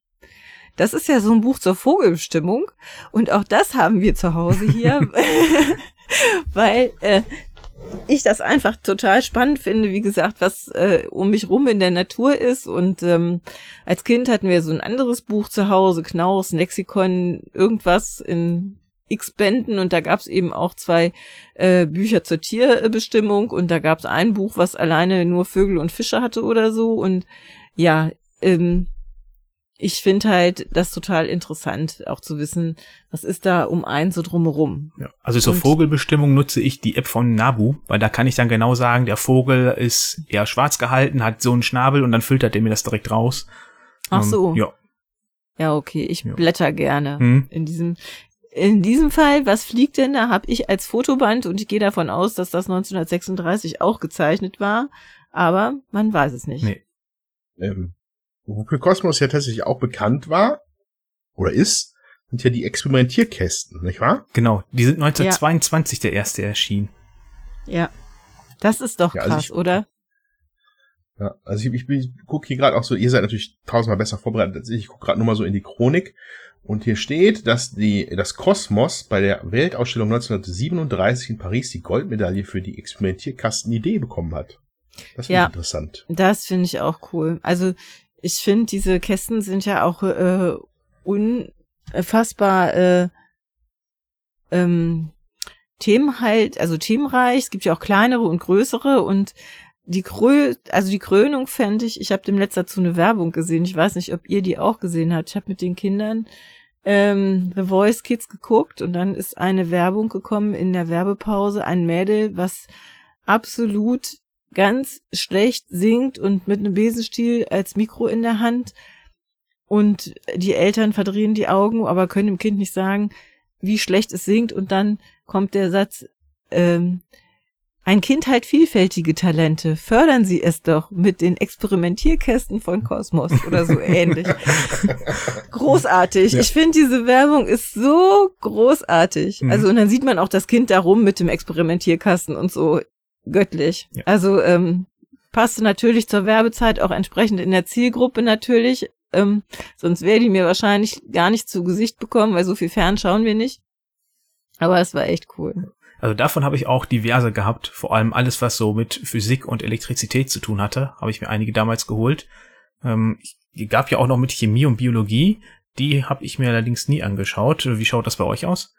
Das ist ja so ein Buch zur Vogelbestimmung und auch das haben wir zu Hause hier, weil äh, ich das einfach total spannend finde, wie gesagt, was äh, um mich rum in der Natur ist. Und ähm, als Kind hatten wir so ein anderes Buch zu Hause, Knaus, Lexikon, irgendwas in x Bänden und da gab es eben auch zwei äh, Bücher zur Tierbestimmung und da gab es ein Buch, was alleine nur Vögel und Fische hatte oder so und ja, ähm, ich finde halt das total interessant, auch zu wissen, was ist da um einen so drumherum. Ja, also zur und, Vogelbestimmung nutze ich die App von Nabu, weil da kann ich dann genau sagen, der Vogel ist ja schwarz gehalten, hat so einen Schnabel und dann filtert er mir das direkt raus. Ach so. Ähm, ja. Ja, okay, ich blätter gerne hm. in diesem in diesem Fall, was fliegt denn da, habe ich als Fotoband und ich gehe davon aus, dass das 1936 auch gezeichnet war, aber man weiß es nicht. Nee. Ähm, wofür Kosmos ja tatsächlich auch bekannt war oder ist, sind ja die Experimentierkästen, nicht wahr? Genau, die sind 1922 ja. der erste erschienen. Ja, das ist doch ja, also krass, ich, oder? Ja, also ich, ich, ich gucke hier gerade auch so, ihr seid natürlich tausendmal besser vorbereitet als ich. Ich gucke gerade nur mal so in die Chronik und hier steht, dass die, das Kosmos bei der Weltausstellung 1937 in Paris die Goldmedaille für die Experimentierkastenidee bekommen hat. Das finde ja, ich interessant. Das finde ich auch cool. Also ich finde, diese Kästen sind ja auch äh, unfassbar äh, ähm, Themen halt, also themenreich. Es gibt ja auch kleinere und größere und die Krö also die Krönung fände ich, ich habe dem letzter dazu eine Werbung gesehen. Ich weiß nicht, ob ihr die auch gesehen habt. Ich habe mit den Kindern ähm, The Voice Kids geguckt und dann ist eine Werbung gekommen in der Werbepause, ein Mädel, was absolut ganz schlecht singt und mit einem Besenstiel als Mikro in der Hand. Und die Eltern verdrehen die Augen, aber können dem Kind nicht sagen, wie schlecht es singt. Und dann kommt der Satz, ähm, ein Kind hat vielfältige Talente. Fördern Sie es doch mit den Experimentierkästen von Kosmos oder so ähnlich. großartig. Ja. Ich finde, diese Werbung ist so großartig. Mhm. Also, und dann sieht man auch das Kind da rum mit dem Experimentierkasten und so göttlich. Ja. Also, ähm, passte natürlich zur Werbezeit auch entsprechend in der Zielgruppe natürlich. Ähm, sonst wäre die mir wahrscheinlich gar nicht zu Gesicht bekommen, weil so viel fern schauen wir nicht. Aber es war echt cool. Also davon habe ich auch diverse gehabt. Vor allem alles, was so mit Physik und Elektrizität zu tun hatte, habe ich mir einige damals geholt. Ähm, gab ja auch noch mit Chemie und Biologie. Die habe ich mir allerdings nie angeschaut. Wie schaut das bei euch aus?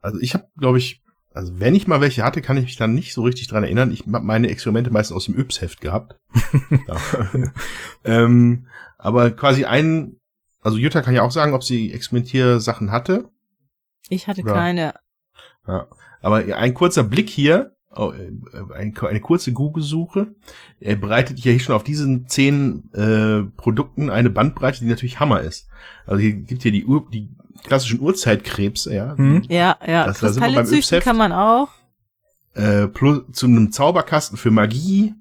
Also ich habe, glaube ich, also wenn ich mal welche hatte, kann ich mich dann nicht so richtig dran erinnern. Ich habe meine Experimente meistens aus dem Yps-Heft gehabt. ähm, aber quasi ein, also Jutta kann ja auch sagen, ob sie Experimentiersachen hatte. Ich hatte Oder? keine. Ja. Aber ein kurzer Blick hier, oh, äh, eine kurze Google-Suche, er bereitet hier schon auf diesen zehn äh, Produkten eine Bandbreite, die natürlich Hammer ist. Also hier gibt hier die, Ur die klassischen Urzeitkrebse, ja. Hm. Ja, ja. Das, Kristalle züchten kann man auch. Äh, plus zu einem Zauberkasten für Magie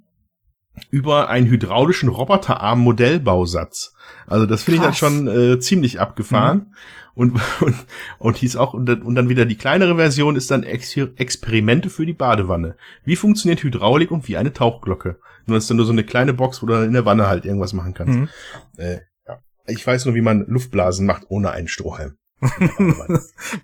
über einen hydraulischen Roboterarm Modellbausatz. Also das finde ich dann schon äh, ziemlich abgefahren. Mhm. Und, und, und hieß auch, und, und dann wieder die kleinere Version ist dann Ex Experimente für die Badewanne. Wie funktioniert Hydraulik und wie eine Tauchglocke? Nur ist dann nur so eine kleine Box, wo du in der Wanne halt irgendwas machen kannst. Mhm. Äh, ja. Ich weiß nur, wie man Luftblasen macht ohne einen Strohhalm.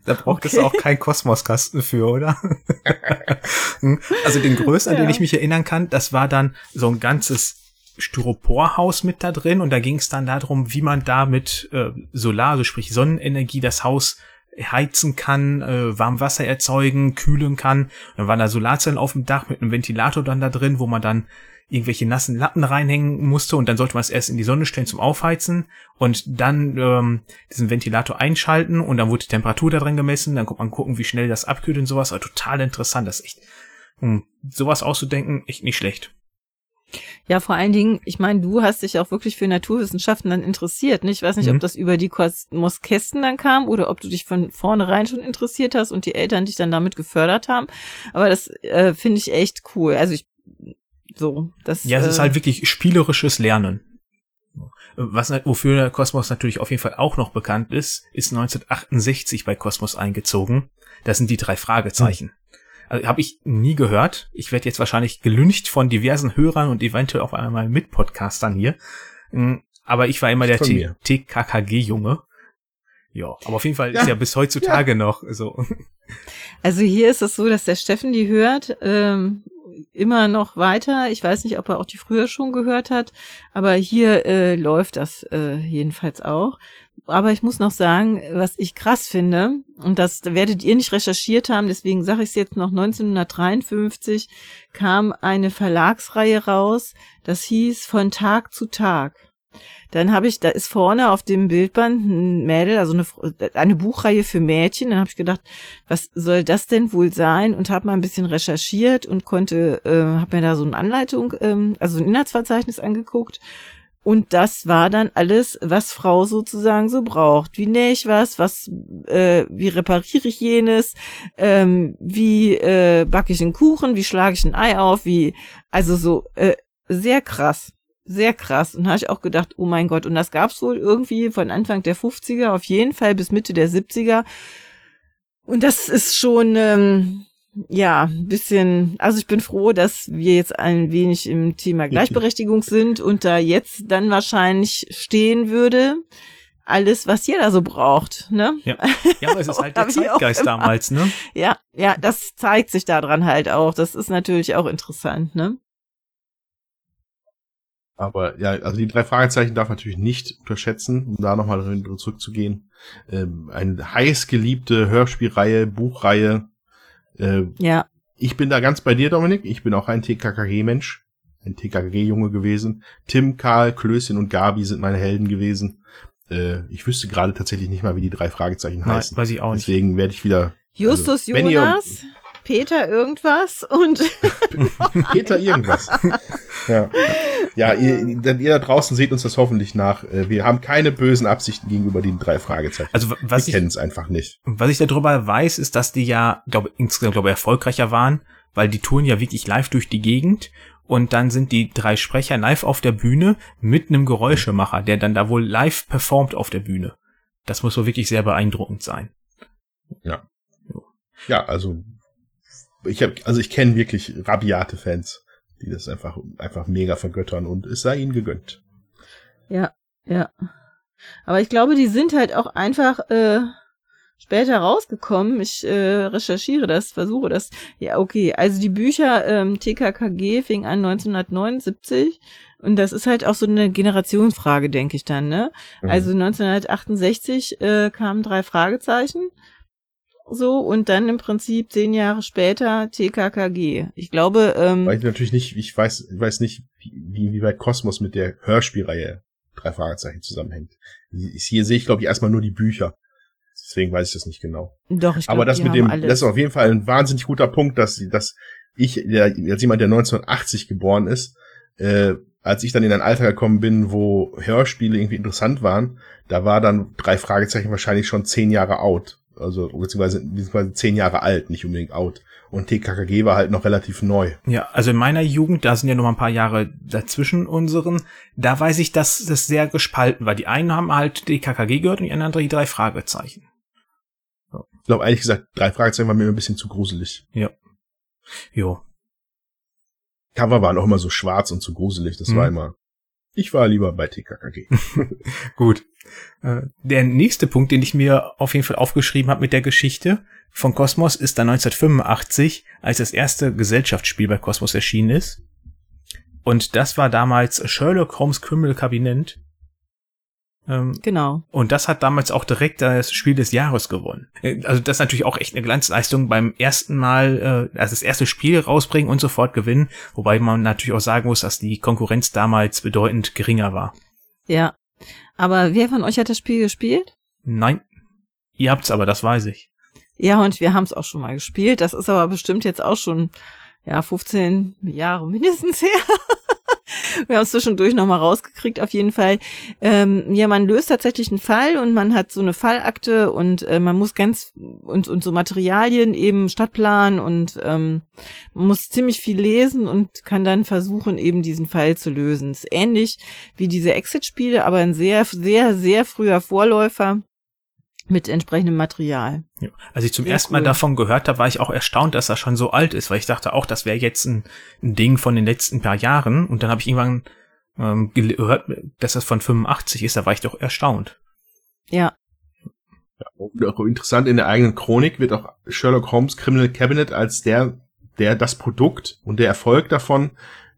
da braucht okay. es auch keinen Kosmoskasten für, oder? also den größten, ja. an den ich mich erinnern kann, das war dann so ein ganzes Styroporhaus mit da drin und da ging es dann darum, wie man da mit äh, Solar, also sprich Sonnenenergie, das Haus heizen kann, äh, Warmwasser erzeugen, kühlen kann. Dann waren da Solarzellen auf dem Dach mit einem Ventilator dann da drin, wo man dann irgendwelche nassen Latten reinhängen musste und dann sollte man es erst in die Sonne stellen zum Aufheizen und dann ähm, diesen Ventilator einschalten und dann wurde die Temperatur da drin gemessen, dann konnte man gucken, wie schnell das abkühlt und sowas. Aber total interessant, das ist echt, um sowas auszudenken, echt nicht schlecht. Ja, vor allen Dingen, ich meine, du hast dich auch wirklich für Naturwissenschaften dann interessiert. Ne? Ich weiß nicht, mhm. ob das über die Kosmoskästen dann kam oder ob du dich von vornherein schon interessiert hast und die Eltern dich dann damit gefördert haben. Aber das äh, finde ich echt cool. Also ich so, das. Ja, es äh, ist halt wirklich spielerisches Lernen. Was, wofür Kosmos natürlich auf jeden Fall auch noch bekannt ist, ist 1968 bei Kosmos eingezogen. Das sind die drei Fragezeichen. Hm. Also, Habe ich nie gehört. Ich werde jetzt wahrscheinlich gelüncht von diversen Hörern und eventuell auf einmal mit Podcastern hier. Hm, aber ich war immer der TKKG-Junge. Ja, aber auf jeden Fall ja. ist ja bis heutzutage ja. noch so. Also hier ist es so, dass der Steffen die hört ähm, immer noch weiter. Ich weiß nicht, ob er auch die früher schon gehört hat, aber hier äh, läuft das äh, jedenfalls auch. Aber ich muss noch sagen, was ich krass finde, und das werdet ihr nicht recherchiert haben, deswegen sage ich es jetzt noch, 1953 kam eine Verlagsreihe raus, das hieß Von Tag zu Tag. Dann habe ich, da ist vorne auf dem Bildband ein Mädel, also eine, eine Buchreihe für Mädchen. Dann habe ich gedacht, was soll das denn wohl sein? Und habe mal ein bisschen recherchiert und konnte, äh, habe mir da so eine Anleitung, ähm, also ein Inhaltsverzeichnis angeguckt. Und das war dann alles, was Frau sozusagen so braucht. Wie nähe ich was? Was, äh, wie repariere ich jenes? Ähm, wie äh, backe ich einen Kuchen? Wie schlage ich ein Ei auf? Wie, also so äh, sehr krass sehr krass. Und habe ich auch gedacht, oh mein Gott. Und das gab's wohl irgendwie von Anfang der 50er auf jeden Fall bis Mitte der 70er. Und das ist schon, ähm, ja, ein bisschen, also ich bin froh, dass wir jetzt ein wenig im Thema Gleichberechtigung sind und da jetzt dann wahrscheinlich stehen würde, alles, was jeder so braucht, ne? Ja, ja aber es ist halt der Zeitgeist damals, ne? Ja, ja, das zeigt sich daran halt auch. Das ist natürlich auch interessant, ne? Aber ja, also die drei Fragezeichen darf natürlich nicht unterschätzen, um da nochmal zurückzugehen. Ähm, eine heiß geliebte Hörspielreihe, Buchreihe. Äh, ja. Ich bin da ganz bei dir, Dominik. Ich bin auch ein TKKG-Mensch, ein TKKG-Junge gewesen. Tim, Karl, Klößchen und Gabi sind meine Helden gewesen. äh, ich wüsste gerade tatsächlich nicht mal, wie die drei Fragezeichen Nein, heißen. weiß ich auch nicht. Deswegen werde ich wieder Justus Also, wenn ihr- Jonas, Peter irgendwas und Peter irgendwas. ja, ja ihr, ihr da draußen seht uns das hoffentlich nach. Äh, Wir haben keine bösen Absichten gegenüber den drei Fragezeichen. Also wa- was wir kennen es einfach nicht. was ich darüber weiß, ist, dass die ja, glaube insgesamt glaube erfolgreicher waren, weil die touren ja wirklich live durch die Gegend und dann sind die drei Sprecher live auf der Bühne mit einem Geräuschemacher, der dann da wohl live performt auf der Bühne. Das muss wohl wirklich sehr beeindruckend sein. Ja, also ich habe, also ich kenne wirklich rabiate Fans, die das einfach einfach mega vergöttern und es sei ihnen gegönnt. ja, ja. Aber ich glaube, die sind halt auch einfach äh, später rausgekommen. Ich äh, recherchiere das, versuche das. Ja, okay. Also die Bücher ähm, TKKG fing an 1979 und das ist halt auch so eine Generationsfrage, denke ich dann. Ne? Mhm. Also 1968 äh, kamen drei Fragezeichen. So, und dann im Prinzip zehn Jahre später TKKG. Ich glaube, ähm, Weil ich natürlich nicht, ich weiß, ich weiß nicht, wie, wie weit Kosmos mit der Hörspielreihe drei Fragezeichen zusammenhängt. Hier sehe ich, glaube ich, erstmal nur die Bücher. Deswegen weiß ich das nicht genau. doch, ich glaube, Aber das mit dem, alles. das ist auf jeden Fall ein wahnsinnig guter Punkt, dass, dass ich, der, als jemand, der 1980 geboren ist, äh, als ich dann in ein Alter gekommen bin, wo Hörspiele irgendwie interessant waren, da war dann drei Fragezeichen wahrscheinlich schon zehn Jahre out. Also, beziehungsweise, beziehungsweise zehn Jahre alt, nicht unbedingt out. Und TKKG war halt noch relativ neu. Ja, also in meiner Jugend, da sind ja noch mal ein paar Jahre dazwischen unseren, da weiß ich, dass das sehr gespalten war. Die einen haben halt die KKG gehört und die anderen die drei Fragezeichen. Ich glaube, ehrlich gesagt, drei Fragezeichen war mir ein bisschen zu gruselig. Jo. Cover waren auch immer so schwarz und zu gruselig. Das Mhm. war immer. Ich war lieber bei TKKG. Gut. Äh, Der nächste Punkt, den ich mir auf jeden Fall aufgeschrieben habe mit der Geschichte von Kosmos, ist dann 1985, als das erste Gesellschaftsspiel bei Kosmos erschienen ist. Und das war damals Sherlock Holmes Criminal Cabinet. Ähm, Genau. Und das hat damals auch direkt das Spiel des Jahres gewonnen. Äh, Also das ist natürlich auch echt eine Glanzleistung beim ersten Mal, äh, also das erste Spiel rausbringen und sofort gewinnen. Wobei man natürlich auch sagen muss, dass die Konkurrenz damals bedeutend geringer war. Ja. Aber wer von euch hat das Spiel gespielt? Nein, ihr habt's aber, das weiß ich. Ja, und wir haben es auch schon mal gespielt. Das ist aber bestimmt jetzt auch schon, ja, 15 Jahre mindestens her. wir haben es zwischendurch nochmal rausgekriegt, auf jeden Fall. Ähm, ja, man löst tatsächlich einen Fall und man hat so eine Fallakte und äh, man muss ganz und, und so Materialien eben Stadtplan und ähm, man muss ziemlich viel lesen und kann dann versuchen, eben diesen Fall zu lösen. ist ähnlich wie diese Exit-Spiele, aber ein sehr, sehr, sehr früher Vorläufer mit entsprechendem Material. Ja. Als ich zum Sehr ersten Mal cool. davon gehört habe, war ich auch erstaunt, dass er schon so alt ist, weil ich dachte auch, das wäre jetzt ein, ein Ding von den letzten paar Jahren. Und dann habe ich irgendwann ähm, gehört, dass das von 85 ist, da war ich doch erstaunt. Ja, Und auch interessant, in der eigenen Chronik wird auch Sherlock Holmes Criminal Cabinet als der, der das Produkt und der Erfolg davon,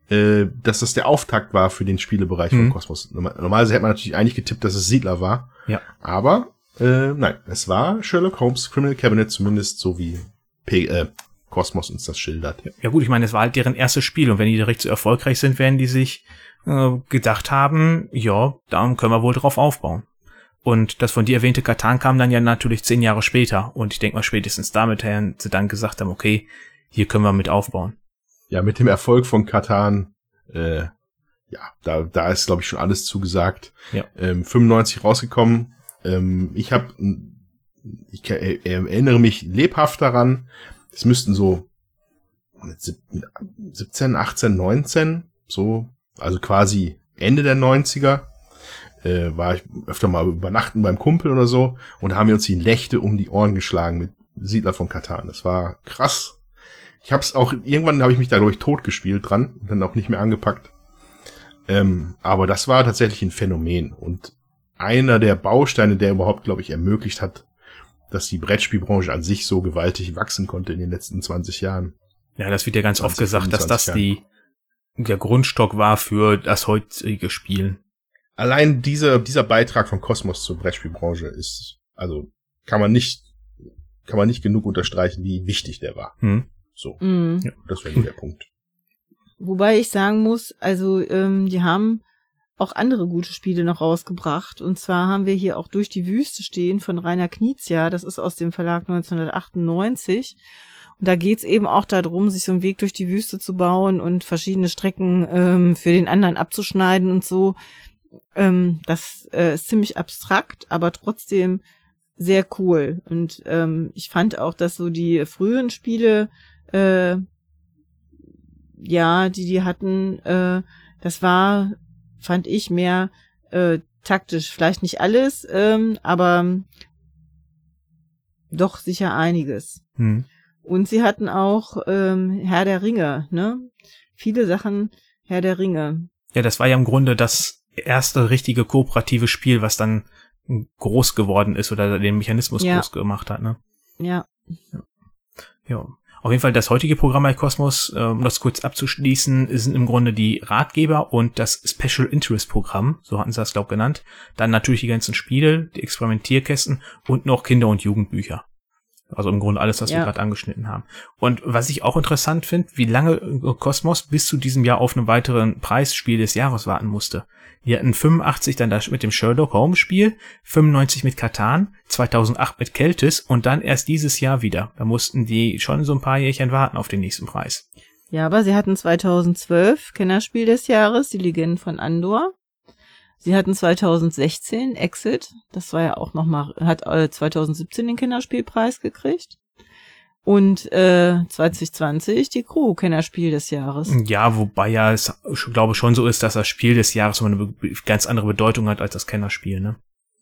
äh, dass das der Auftakt war für den Spielebereich Mhm. von Kosmos. Normal- Normalerweise hätte man natürlich eigentlich getippt, dass es Siedler war. Ja. Aber äh, nein, es war Sherlock Holmes Criminal Cabinet, zumindest so wie P äh, Kosmos uns das schildert. Ja gut, ich meine, es war halt deren erstes Spiel und wenn die direkt so erfolgreich sind, werden die sich äh, gedacht haben, ja, da können wir wohl drauf aufbauen. Und das von dir erwähnte Katan kam dann ja natürlich zehn Jahre später und ich denke mal spätestens damit haben sie dann gesagt haben, okay, hier können wir mit aufbauen. Ja, mit dem Erfolg von Katan, äh, ja, da, da ist, glaube ich, schon alles zugesagt. Ja. Ähm, 95 rausgekommen. Ähm, ich habe, ich ke- äh, erinnere mich lebhaft daran. Es müssten so 17, 18, 19, so, also quasi Ende der 90er, äh, war ich öfter mal übernachten beim Kumpel oder so und haben wir uns die Nächte um die Ohren geschlagen mit Siedler von Katan. Das war krass. Ich habe es auch irgendwann habe ich mich da glaube ich tot gespielt dran und dann auch nicht mehr angepackt. Ähm, aber das war tatsächlich ein Phänomen und einer der Bausteine, der überhaupt glaube ich ermöglicht hat, dass die Brettspielbranche an sich so gewaltig wachsen konnte in den letzten 20 Jahren. Ja, das wird ja ganz oft 20, gesagt, dass das 25 die der Grundstock war für das heutige Spielen. Allein dieser dieser Beitrag von Kosmos zur Brettspielbranche ist also kann man nicht kann man nicht genug unterstreichen, wie wichtig der war. Hm. So, mhm. das wäre der Punkt. Wobei ich sagen muss, also ähm, die haben auch andere gute Spiele noch rausgebracht. Und zwar haben wir hier auch Durch die Wüste stehen von Rainer Knizia. Das ist aus dem Verlag 1998. Und da geht's eben auch darum, sich so einen Weg durch die Wüste zu bauen und verschiedene Strecken ähm, für den anderen abzuschneiden und so. Ähm, das äh, ist ziemlich abstrakt, aber trotzdem sehr cool. Und ähm, ich fand auch, dass so die frühen Spiele, äh, ja, die die hatten, äh, das war, fand ich mehr äh, taktisch. Vielleicht nicht alles, ähm, aber doch sicher einiges. Hm. Und sie hatten auch ähm, Herr der Ringe, ne? Viele Sachen Herr der Ringe. Ja, das war ja im Grunde das erste richtige kooperative Spiel, was dann groß geworden ist oder den Mechanismus Ja. groß gemacht hat, ne? Ja. Ja. Auf jeden Fall das heutige Programm bei Cosmos, äh, um das kurz abzuschließen, sind im Grunde die Ratgeber und das Special Interest Programm, so hatten sie das glaub genannt. Dann natürlich die ganzen Spiele, die Experimentierkästen und noch Kinder- und Jugendbücher. Also im Grunde alles, was wir Ja. gerade angeschnitten haben. Und was ich auch interessant finde, wie lange äh, Cosmos bis zu diesem Jahr auf einen weiteren Preisspiel des Jahres warten musste. Die hatten 85 dann das mit dem Sherlock Holmes Spiel, 95 mit Katan, 2008 mit Keltis und dann erst dieses Jahr wieder. Da mussten die schon so ein paar Jährchen warten auf den nächsten Preis. Ja, aber sie hatten 2012 Kennerspiel des Jahres, die Legenden von Andor. Sie hatten 2016 Exit, das war ja auch nochmal, hat äh, 2017 den Kennerspielpreis gekriegt. Und äh, 2020 die Crew Kennerspiel des Jahres. Ja, wobei ja es, ich glaube schon so ist, dass das Spiel des Jahres immer eine ganz andere Bedeutung hat als das Kennerspiel, ne?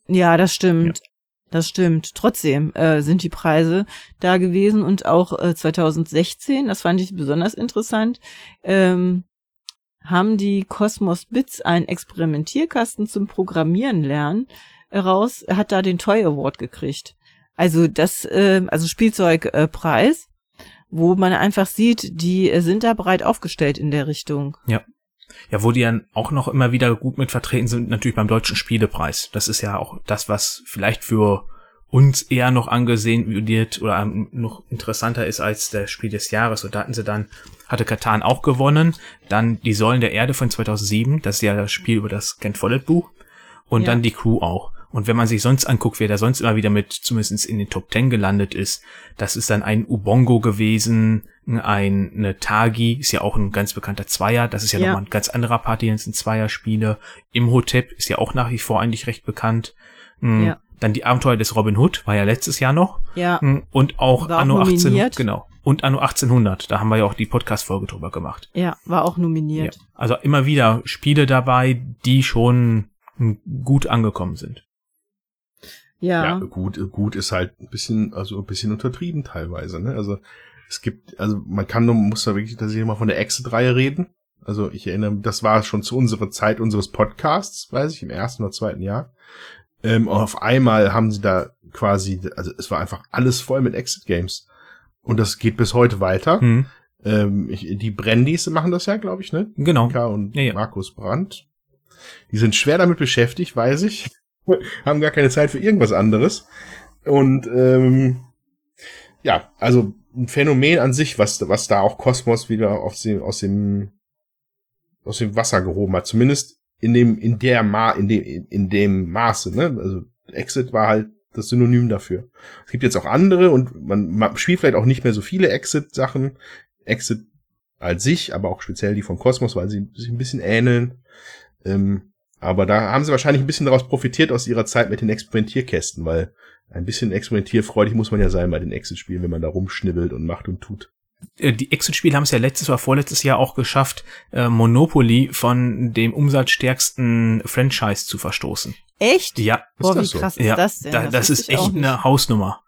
Ja, das stimmt. Das stimmt. Trotzdem äh, sind die Preise da gewesen und auch äh, 2016, das fand ich besonders interessant, ähm, haben die Cosmos Bits einen Experimentierkasten zum Programmieren lernen raus, hat da den Toy Award gekriegt. Also das, äh, also Spielzeugpreis, äh, Preis, wo man einfach sieht, die sind da breit aufgestellt in der Richtung. Ja, wo die dann auch noch immer wieder gut mit vertreten sind, natürlich beim Deutschen Spielepreis. Das ist ja auch das, was vielleicht für uns eher noch angesehen wird oder ähm, noch interessanter ist als der Spiel des Jahres. Und da hatten sie dann, hatte Katan auch gewonnen, dann Die Säulen der Erde von 2007, das ist ja das Spiel über das Ken Follett Buch, und Ja. dann die Crew auch. Und wenn man sich sonst anguckt, wer da sonst immer wieder mit zumindest in den Top Ten gelandet ist, das ist dann ein Ubongo gewesen, ein eine Tagi, ist ja auch ein ganz bekannter Zweier, das ist ja, Ja. nochmal ein ganz anderer Party, das sind Zweierspiele. Imhotep ist ja auch nach wie vor eigentlich recht bekannt. Mm, Ja. Dann die Abenteuer des Robin Hood, war ja letztes Jahr noch. Ja, Mm, Und auch War Anno 1800, nominiert. genau. Und Anno 1800, da haben wir ja auch die Podcast-Folge drüber gemacht. ja, war auch nominiert. Ja. Also immer wieder Spiele dabei, die schon gut angekommen sind. Ja, Ja, gut, gut ist halt ein bisschen, also ein bisschen untertrieben teilweise, ne? Also es gibt, also man kann nur, muss da wirklich tatsächlich mal von der Exit-Reihe reden. Also ich erinnere, das war schon zu unserer Zeit unseres Podcasts, weiß ich, im ersten oder zweiten Jahr. Ähm, und auf einmal haben sie da quasi, also es war einfach alles voll mit Exit-Games. Und das geht bis heute weiter. Hm. Ähm, ich, die Brandys machen das ja, glaube ich, ne? Genau. Mika und Ja, ja. Markus Brandt. Die sind schwer damit beschäftigt, weiß ich. Haben gar keine Zeit für irgendwas anderes. Und ähm, ja, also ein Phänomen an sich, was, was da auch Kosmos wieder aus dem, aus dem, aus dem Wasser gehoben hat. Zumindest in dem, in der Ma, in dem, in dem Maße, ne? Also Exit war halt das Synonym dafür. Es gibt jetzt auch andere und man, spielt vielleicht auch nicht mehr so viele Exit-Sachen. Exit als sich, aber auch speziell die von Cosmos, weil sie sich ein bisschen ähneln. Ähm, aber da haben sie wahrscheinlich ein bisschen daraus profitiert aus ihrer Zeit mit den Experimentierkästen, weil ein bisschen experimentierfreudig muss man ja sein bei den Exit-Spielen, wenn man da rumschnibbelt und macht und tut. Äh, Die Exit-Spiele haben es ja letztes oder vorletztes Jahr auch geschafft, äh, Monopoly von dem umsatzstärksten Franchise zu verstoßen. Echt? Ja, Boah, Ist wie das so? krass ist ja, das denn? da, das, wusste ist echt eine Hausnummer.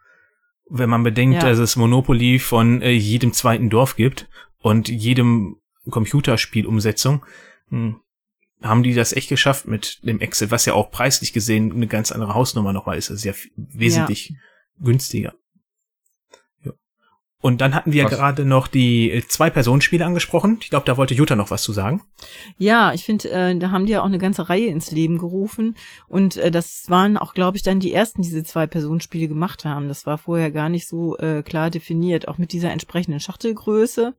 Wenn man bedenkt, Ja. dass es Monopoly von äh, jedem zweiten Dorf gibt und jedem Computerspielumsetzung, hm, haben die das echt geschafft mit dem Exit, was ja auch preislich gesehen eine ganz andere Hausnummer nochmal ist. Das ist ja wesentlich günstiger. Und dann hatten wir Was? gerade noch die äh, Zwei-Personen-Spiele angesprochen. Ich glaube, da wollte Jutta noch was zu sagen. Ja, ich finde, äh, da haben die ja auch eine ganze Reihe ins Leben gerufen. Und äh, das waren auch, glaube ich, dann die ersten, die diese Zwei-Personen-Spiele gemacht haben. Das war vorher gar nicht so äh, klar definiert, auch mit dieser entsprechenden Schachtelgröße.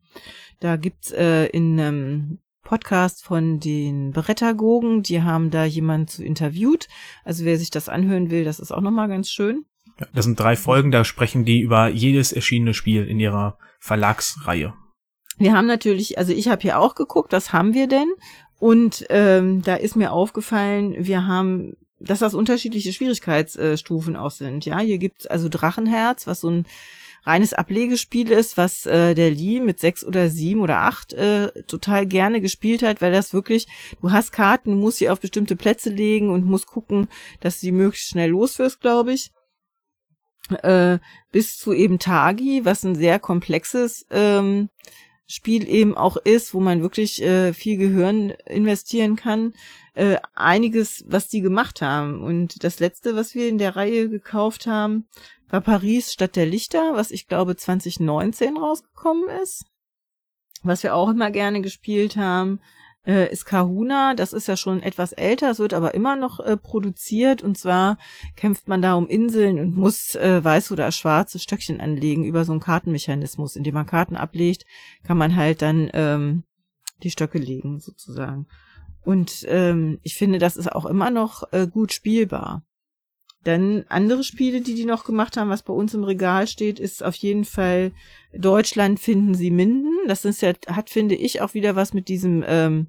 Da gibt's äh, in ähm, Podcast von den Brettagogen. Die haben da jemanden zu interviewt. Also wer sich das anhören will, das ist auch nochmal ganz schön. Das sind drei Folgen, da sprechen die über jedes erschienene Spiel in ihrer Verlagsreihe. Wir haben natürlich, also ich habe hier auch geguckt, was haben wir denn? Und ähm, da ist mir aufgefallen, wir haben, dass das unterschiedliche Schwierigkeitsstufen auch sind. Ja, hier gibt's also Drachenherz, was so ein reines Ablegespiel ist, was äh, der Lee mit sechs oder sieben oder acht äh, total gerne gespielt hat, weil das wirklich, du hast Karten, musst sie auf bestimmte Plätze legen und musst gucken, dass sie möglichst schnell loswirst, glaube ich. Äh, bis zu eben Tagi, was ein sehr komplexes ähm, Spiel eben auch ist, wo man wirklich äh, viel Gehirn investieren kann. Äh, einiges, was die gemacht haben. Und das letzte, was wir in der Reihe gekauft haben, war Paris Stadt der Lichter, was ich glaube 2019 rausgekommen ist. Was wir auch immer gerne gespielt haben, äh, ist Kahuna. Das ist ja schon etwas älter, es wird aber immer noch äh, produziert. Und zwar kämpft man da um Inseln und muss äh, weiße oder schwarze Stöckchen anlegen über so einen Kartenmechanismus. Indem man Karten ablegt, kann man halt dann ähm, die Stöcke legen, sozusagen. Und ähm, ich finde, das ist auch immer noch äh, gut spielbar. Dann andere Spiele, die die noch gemacht haben, was bei uns im Regal steht, ist auf jeden Fall Deutschland finden Sie Minden. Das ist ja, hat, finde ich, auch wieder was mit diesem ähm,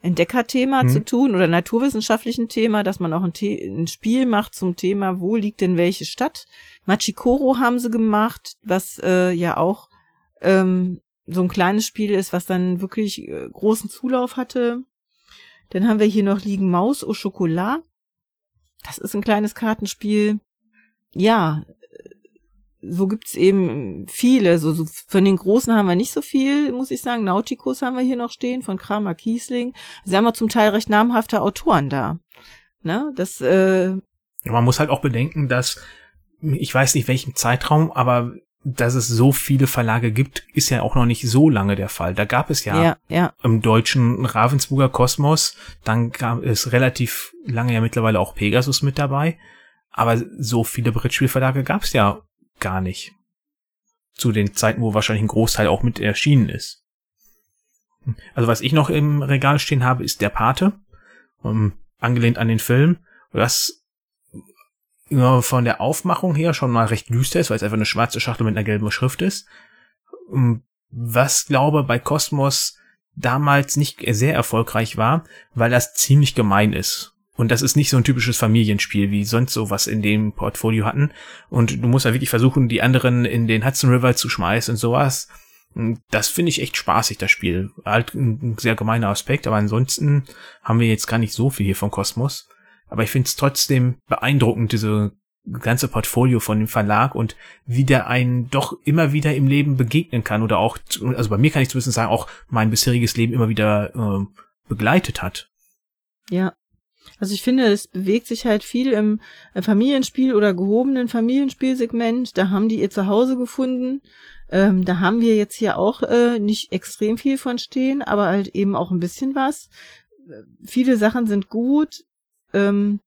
Entdeckerthema hm. zu tun oder naturwissenschaftlichen Thema, dass man auch ein, The ein, Spiel macht zum Thema, wo liegt denn welche Stadt. Machikoro haben sie gemacht, was äh, ja auch ähm, so ein kleines Spiel ist, was dann wirklich äh, großen Zulauf hatte. Dann haben wir hier noch liegen Maus au Chocolat. Das ist ein kleines Kartenspiel. Ja, so gibt's eben viele. So, so von den Großen haben wir nicht so viel, muss ich sagen. Nauticus haben wir hier noch stehen, von Kramer Kiesling. Sie haben wir zum Teil recht namhafte Autoren da. Ne? Das, äh, ja, man muss halt auch bedenken, dass ich weiß nicht welchem Zeitraum, aber dass es so viele Verlage gibt, ist ja auch noch nicht so lange der Fall. Da gab es ja, ja, ja. im deutschen Ravensburger Kosmos, dann gab es relativ lange ja mittlerweile auch Pegasus mit dabei, aber so viele Brettspielverlage gab es ja gar nicht. Zu den Zeiten, wo wahrscheinlich ein Großteil auch mit erschienen ist. Also was ich noch im Regal stehen habe, ist der Pate, um, ähm, angelehnt an den Film, was von der Aufmachung her schon mal recht düster ist, weil es einfach eine schwarze Schachtel mit einer gelben Schrift ist. Ähm, was glaube bei Cosmos damals nicht sehr erfolgreich war, weil das ziemlich gemein ist. Und das ist nicht so ein typisches Familienspiel, wie sonst sowas in dem Portfolio hatten. Und du musst ja wirklich versuchen, die anderen in den Hudson River zu schmeißen und sowas. Das finde ich echt spaßig, das Spiel. Halt ein sehr gemeiner Aspekt, aber ansonsten haben wir jetzt gar nicht so viel hier von Kosmos. Aber ich finde es trotzdem beeindruckend, diese ganze Portfolio von dem Verlag und wie der einen doch immer wieder im Leben begegnen kann oder auch, also bei mir kann ich zumindest sagen, auch mein bisheriges Leben immer wieder äh, begleitet hat. Ja. Also ich finde, es bewegt sich halt viel im Familienspiel oder gehobenen Familienspielsegment. Da haben die ihr Zuhause gefunden. Ähm, da haben wir jetzt hier auch äh, nicht extrem viel von stehen, aber halt eben auch ein bisschen was. Viele Sachen sind gut. Ähm,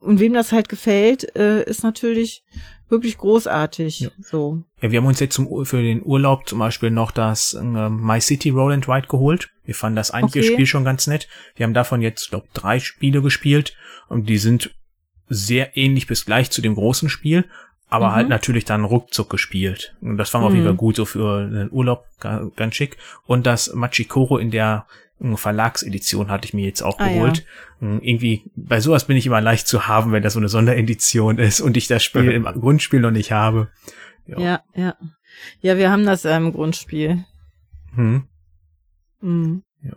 und wem das halt gefällt, äh, ist natürlich wirklich großartig. Ja. So. Ja, wir haben uns jetzt zum, für den Urlaub zum Beispiel noch das äh, My City Roll and Ride geholt. Wir fanden das einige okay. Spiel schon ganz nett. Wir haben davon jetzt, glaube drei Spiele gespielt und die sind sehr ähnlich bis gleich zu dem großen Spiel, aber mhm. halt natürlich dann ruckzuck gespielt. Und das fanden wir mhm. auf jeden Fall gut, so für den Urlaub ganz schick. Und das Machikoro in der Verlagsedition hatte ich mir jetzt auch ah, geholt. Ja. Hm, irgendwie, bei sowas bin ich immer leicht zu haben, wenn das so eine Sonderedition ist und ich das Spiel im Grundspiel noch nicht habe. Ja, ja. Ja, ja wir haben das im Grundspiel. Hm. Mhm. Ja.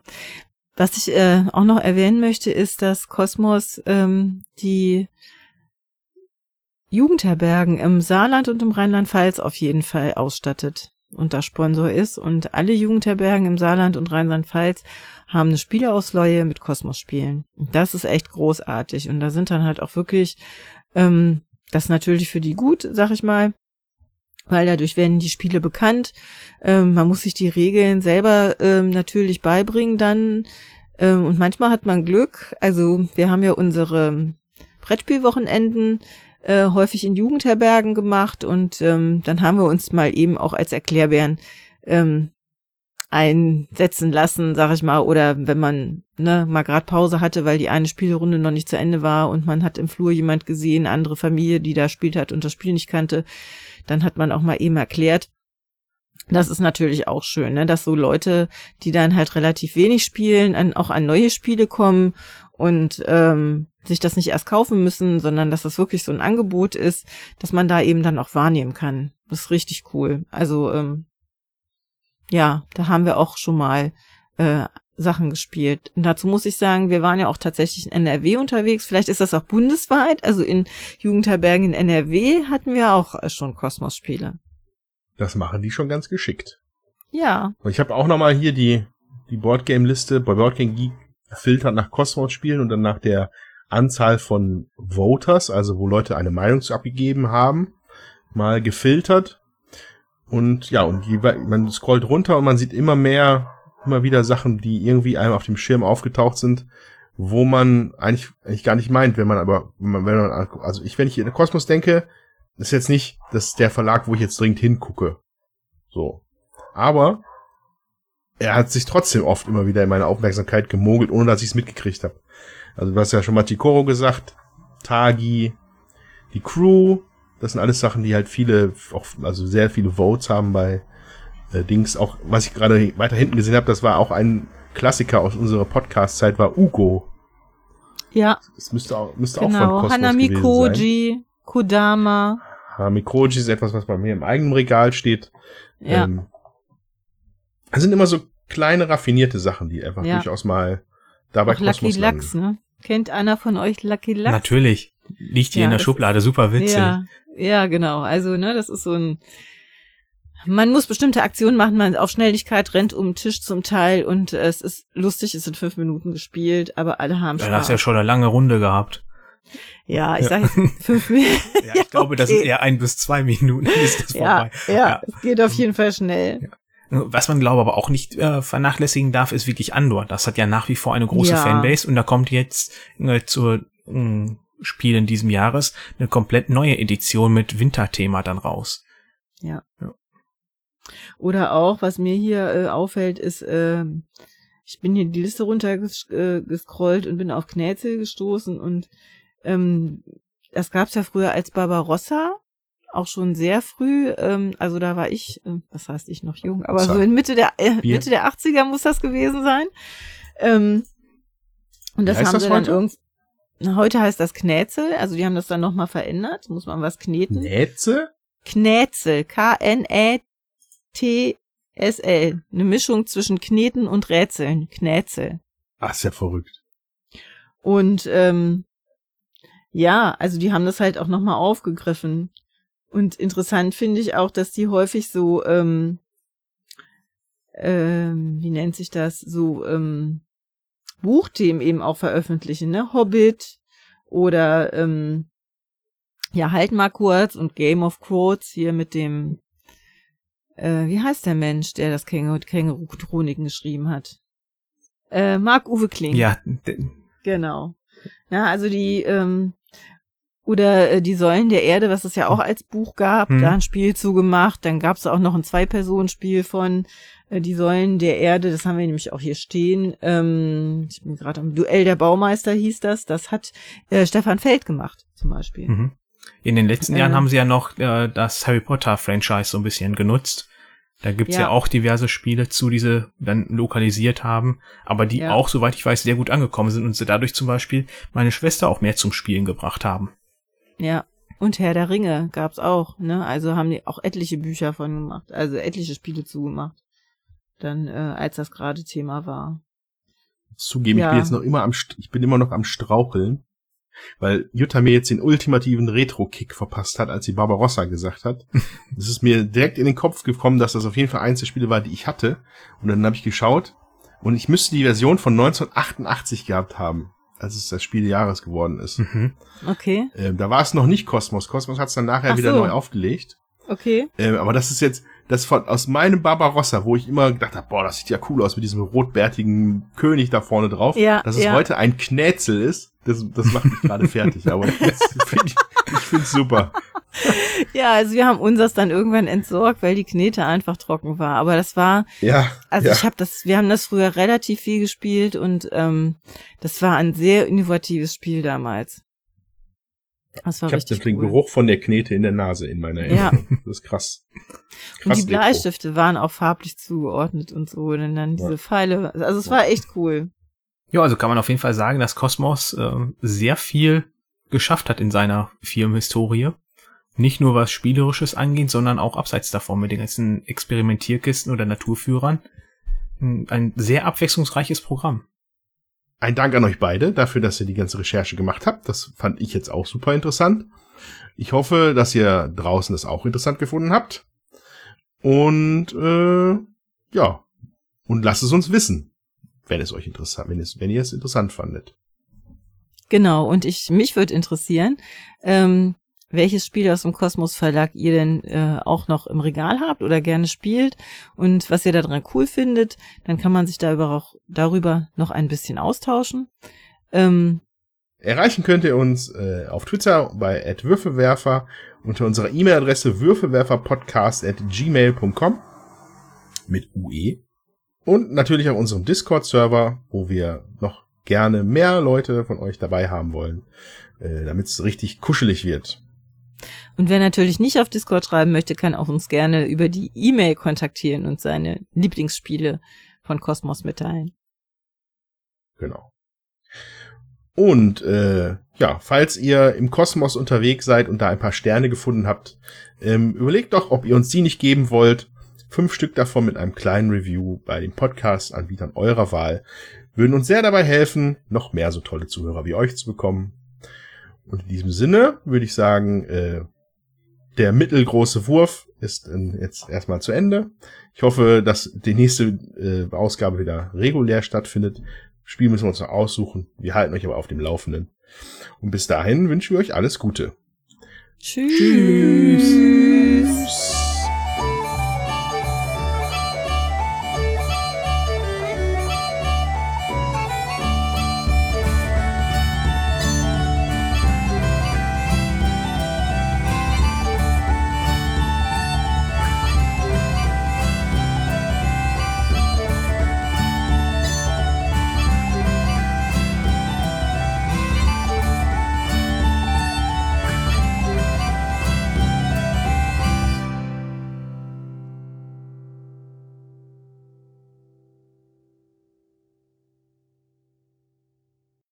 Was ich äh, auch noch erwähnen möchte, ist, dass Kosmos ähm, die Jugendherbergen im Saarland und im Rheinland-Pfalz auf jeden Fall ausstattet und da Sponsor ist. Und alle Jugendherbergen im Saarland und Rheinland-Pfalz haben eine Spieleausleihe mit Kosmos-Spielen. Das ist echt großartig. Und da sind dann halt auch wirklich, ähm, das natürlich für die gut, sag ich mal, weil dadurch werden die Spiele bekannt. Ähm, man muss sich die Regeln selber ähm, natürlich beibringen dann. Ähm, und manchmal hat man Glück. Also wir haben ja unsere Brettspielwochenenden äh, häufig in Jugendherbergen gemacht und ähm, dann haben wir uns mal eben auch als Erklärbären ähm, einsetzen lassen, sag ich mal, oder wenn man ne, mal grad Pause hatte, weil die eine Spielrunde noch nicht zu Ende war und man hat im Flur jemand gesehen, andere Familie, die da spielt hat und das Spiel nicht kannte, dann hat man auch mal eben erklärt. Das ist natürlich auch schön, ne, dass so Leute, die dann halt relativ wenig spielen, an, auch an neue Spiele kommen und ähm, sich das nicht erst kaufen müssen, sondern dass das wirklich so ein Angebot ist, dass man da eben dann auch wahrnehmen kann. Das ist richtig cool. Also ähm, ja, da haben wir auch schon mal äh, Sachen gespielt. Und dazu muss ich sagen, wir waren ja auch tatsächlich in NRW unterwegs. Vielleicht ist das auch bundesweit. Also in Jugendherbergen in NRW hatten wir auch schon Kosmos-Spiele. Das machen die schon ganz geschickt. Ja. Und ich habe auch nochmal hier die, die Boardgame-Liste bei Boardgame Geek filtert nach Kosmos-Spielen und dann nach der Anzahl von Voters, also wo Leute eine Meinung zu abgegeben haben, mal gefiltert. Und ja, und man scrollt runter und man sieht immer mehr, immer wieder Sachen, die irgendwie einem auf dem Schirm aufgetaucht sind, wo man eigentlich, eigentlich gar nicht meint, wenn man aber, wenn man, wenn man also ich, wenn ich in Kosmos denke, ist jetzt nicht, das ist der Verlag, wo ich jetzt dringend hingucke. So. Aber er hat sich trotzdem oft immer wieder in meine Aufmerksamkeit gemogelt, ohne dass ich es mitgekriegt habe. Also du hast ja schon mal Tikoro gesagt, Tagi, die Crew, das sind alles Sachen, die halt viele, auch, also sehr viele Votes haben bei äh, Dings. Auch was ich gerade weiter hinten gesehen habe, das war auch ein Klassiker aus unserer Podcast-Zeit, war Ugo. Ja. Das müsste auch, müsste genau. auch von Kosmos Hanami gewesen Koji, sein. Kodama. Hanami Koji ist etwas, was bei mir im eigenen Regal steht. Ja. Ähm, das sind immer so kleine raffinierte Sachen, die einfach Ja. durchaus mal dabei auch Lucky. Lachs, ne? Kennt einer von euch Lucky Lachs? Natürlich. Liegt hier Ja, in der Schublade, super witzig. Ja, ja, genau. Also, ne, das ist so ein. Man muss bestimmte Aktionen machen, man auf Schnelligkeit rennt um den Tisch zum Teil und äh, es ist lustig, es sind fünf Minuten gespielt, aber alle haben Spaß. hast du ja schon eine lange Runde gehabt. ja, ich Ja. sag jetzt fünf Minuten. Ja, ich glaube, das sind okay. eher ein bis zwei Minuten, ist das Ja, vorbei. ja, Ja. es geht auf jeden Fall schnell. Was man glaube aber auch nicht äh, vernachlässigen darf, ist wirklich Andor. Das hat ja nach wie vor eine große Ja. Fanbase und da kommt jetzt äh, zur äh, Spiel in diesem Jahres eine komplett neue Edition mit Winterthema dann raus. Oder auch, was mir hier äh, auffällt, ist, ähm, ich bin hier die Liste runtergescrollt und bin auf Knäzel gestoßen und ähm, das gab's ja früher als Barbarossa, auch schon sehr früh, ähm, also da war ich, äh, was heißt ich noch jung, aber so in Mitte der äh, Bier. Mitte der 80er muss das gewesen sein. Ähm, und das haben das sie dann heute? irgend Na, heute heißt das Knäzel, also die haben das dann nochmal verändert, muss man was kneten. Näze? Knäzel, K-N-Ä-T-S-L. Eine Mischung zwischen Kneten und Rätseln. Knäzel. Ach, ist ja verrückt. Und ähm, ja, also die haben das halt auch nochmal aufgegriffen. Und interessant finde ich auch, dass die häufig so, ähm, ähm, wie nennt sich das, so ähm, Buchthemen eben auch veröffentlichen, ne? Hobbit oder ähm, ja, halt mal kurz und Game of Quotes hier mit dem, äh, wie heißt der Mensch, der das Känguru- Känguru-Chroniken geschrieben hat? Äh, Marc-Uwe Kling. Ja, Genau. Ja, also die, ähm, oder äh, die Säulen der Erde, was es ja auch als Buch gab, Hm. da ein Spiel zugemacht. Dann gab es auch noch ein Zwei-Personen-Spiel von äh, Die Säulen der Erde. Das haben wir nämlich auch hier stehen. Ähm, ich bin gerade am Duell der Baumeister hieß das. Das hat äh, Stefan Feld gemacht, zum Beispiel. mhm. in den letzten Äh. Jahren haben sie ja noch äh, das Harry Potter Franchise so ein bisschen genutzt. Da gibt's ja. Ja. auch diverse Spiele zu, die sie dann lokalisiert haben, aber die Ja. auch, soweit ich weiß, sehr gut angekommen sind und sie dadurch zum Beispiel meine Schwester auch mehr zum Spielen gebracht haben. Ja. Und Herr der Ringe gab's auch, ne? Also haben die auch etliche Bücher von gemacht, also etliche Spiele zugemacht. Dann, äh, als das gerade Thema war. Zugeben, ich Ja. bin jetzt noch immer am, St- ich bin immer noch am Straucheln, weil Jutta mir jetzt den ultimativen Retro-Kick verpasst hat, als sie Barbarossa gesagt hat. Es ist mir direkt in den Kopf gekommen, dass das auf jeden Fall eins der Spiele war, die ich hatte. Und dann habe ich geschaut und ich müsste die Version von 1988 gehabt haben, als es das Spiel des Jahres geworden ist. Mhm. Okay, Ähm, da war es noch nicht Kosmos. Kosmos hat es dann nachher Ach wieder so. neu aufgelegt. okay. Ähm, aber das ist jetzt das von aus meinem Barbarossa, wo ich immer gedacht habe, boah, das sieht ja cool aus mit diesem rotbärtigen König da vorne drauf. Ja, Dass es ja. heute ein Knäzel ist, das, das macht mich gerade fertig. Aber das find ich, ich finde es super. ja, also wir haben unseres dann irgendwann entsorgt, weil die Knete einfach trocken war. Aber das war, Ja, also ja. ich habe das, wir haben das früher relativ viel gespielt und ähm, das war ein sehr innovatives Spiel damals. Das war ich habe richtig den cool. Geruch von der Knete in der Nase in meiner Erinnerung. Das ist krass. Und krass die Bleistifte waren auch farblich zugeordnet und so. Und dann diese Ja. Pfeile. Also es war echt cool. Ja, also kann man auf jeden Fall sagen, dass Cosmos äh, sehr viel geschafft hat in seiner Firmenhistorie. Nicht nur was Spielerisches angeht, sondern auch abseits davon mit den ganzen Experimentierkisten oder Naturführern. Ein sehr abwechslungsreiches Programm. Ein Dank an euch beide dafür, dass ihr die ganze Recherche gemacht habt. Das fand ich jetzt auch super interessant. Ich hoffe, dass ihr draußen das auch interessant gefunden habt. Und äh, ja, und lasst es uns wissen, wenn es euch interessant, wenn, es, wenn ihr es interessant fandet. Genau. Und ich, mich würde interessieren, ähm, welches Spiel aus dem Kosmos Verlag ihr denn äh, auch noch im Regal habt oder gerne spielt und was ihr daran cool findet. Dann kann man sich darüber auch darüber noch ein bisschen austauschen. Ähm, Erreichen könnt ihr uns äh, auf Twitter bei @würfelwerfer unter unserer E-Mail-Adresse würfelwerferpodcast@gmail.com mit UE und natürlich auf unserem Discord-Server, wo wir noch gerne mehr Leute von euch dabei haben wollen, äh, damit es richtig kuschelig wird. Und wer natürlich nicht auf Discord schreiben möchte, kann auch uns gerne über die E-Mail kontaktieren und seine Lieblingsspiele von Kosmos mitteilen. Genau. Und äh, ja, falls ihr im Kosmos unterwegs seid und da ein paar Sterne gefunden habt, ähm, überlegt doch, ob ihr uns die nicht geben wollt. Fünf Stück davon mit einem kleinen Review bei den Podcast-Anbietern eurer Wahl würden uns sehr dabei helfen, noch mehr so tolle Zuhörer wie euch zu bekommen. Und in diesem Sinne würde ich sagen, äh, der mittelgroße Wurf ist äh, jetzt erstmal zu Ende. Ich hoffe, dass die nächste äh, Ausgabe wieder regulär stattfindet. Spiel müssen wir uns noch aussuchen. Wir halten euch aber auf dem Laufenden. Und bis dahin wünschen wir euch alles Gute. Tschüss. Tschüss.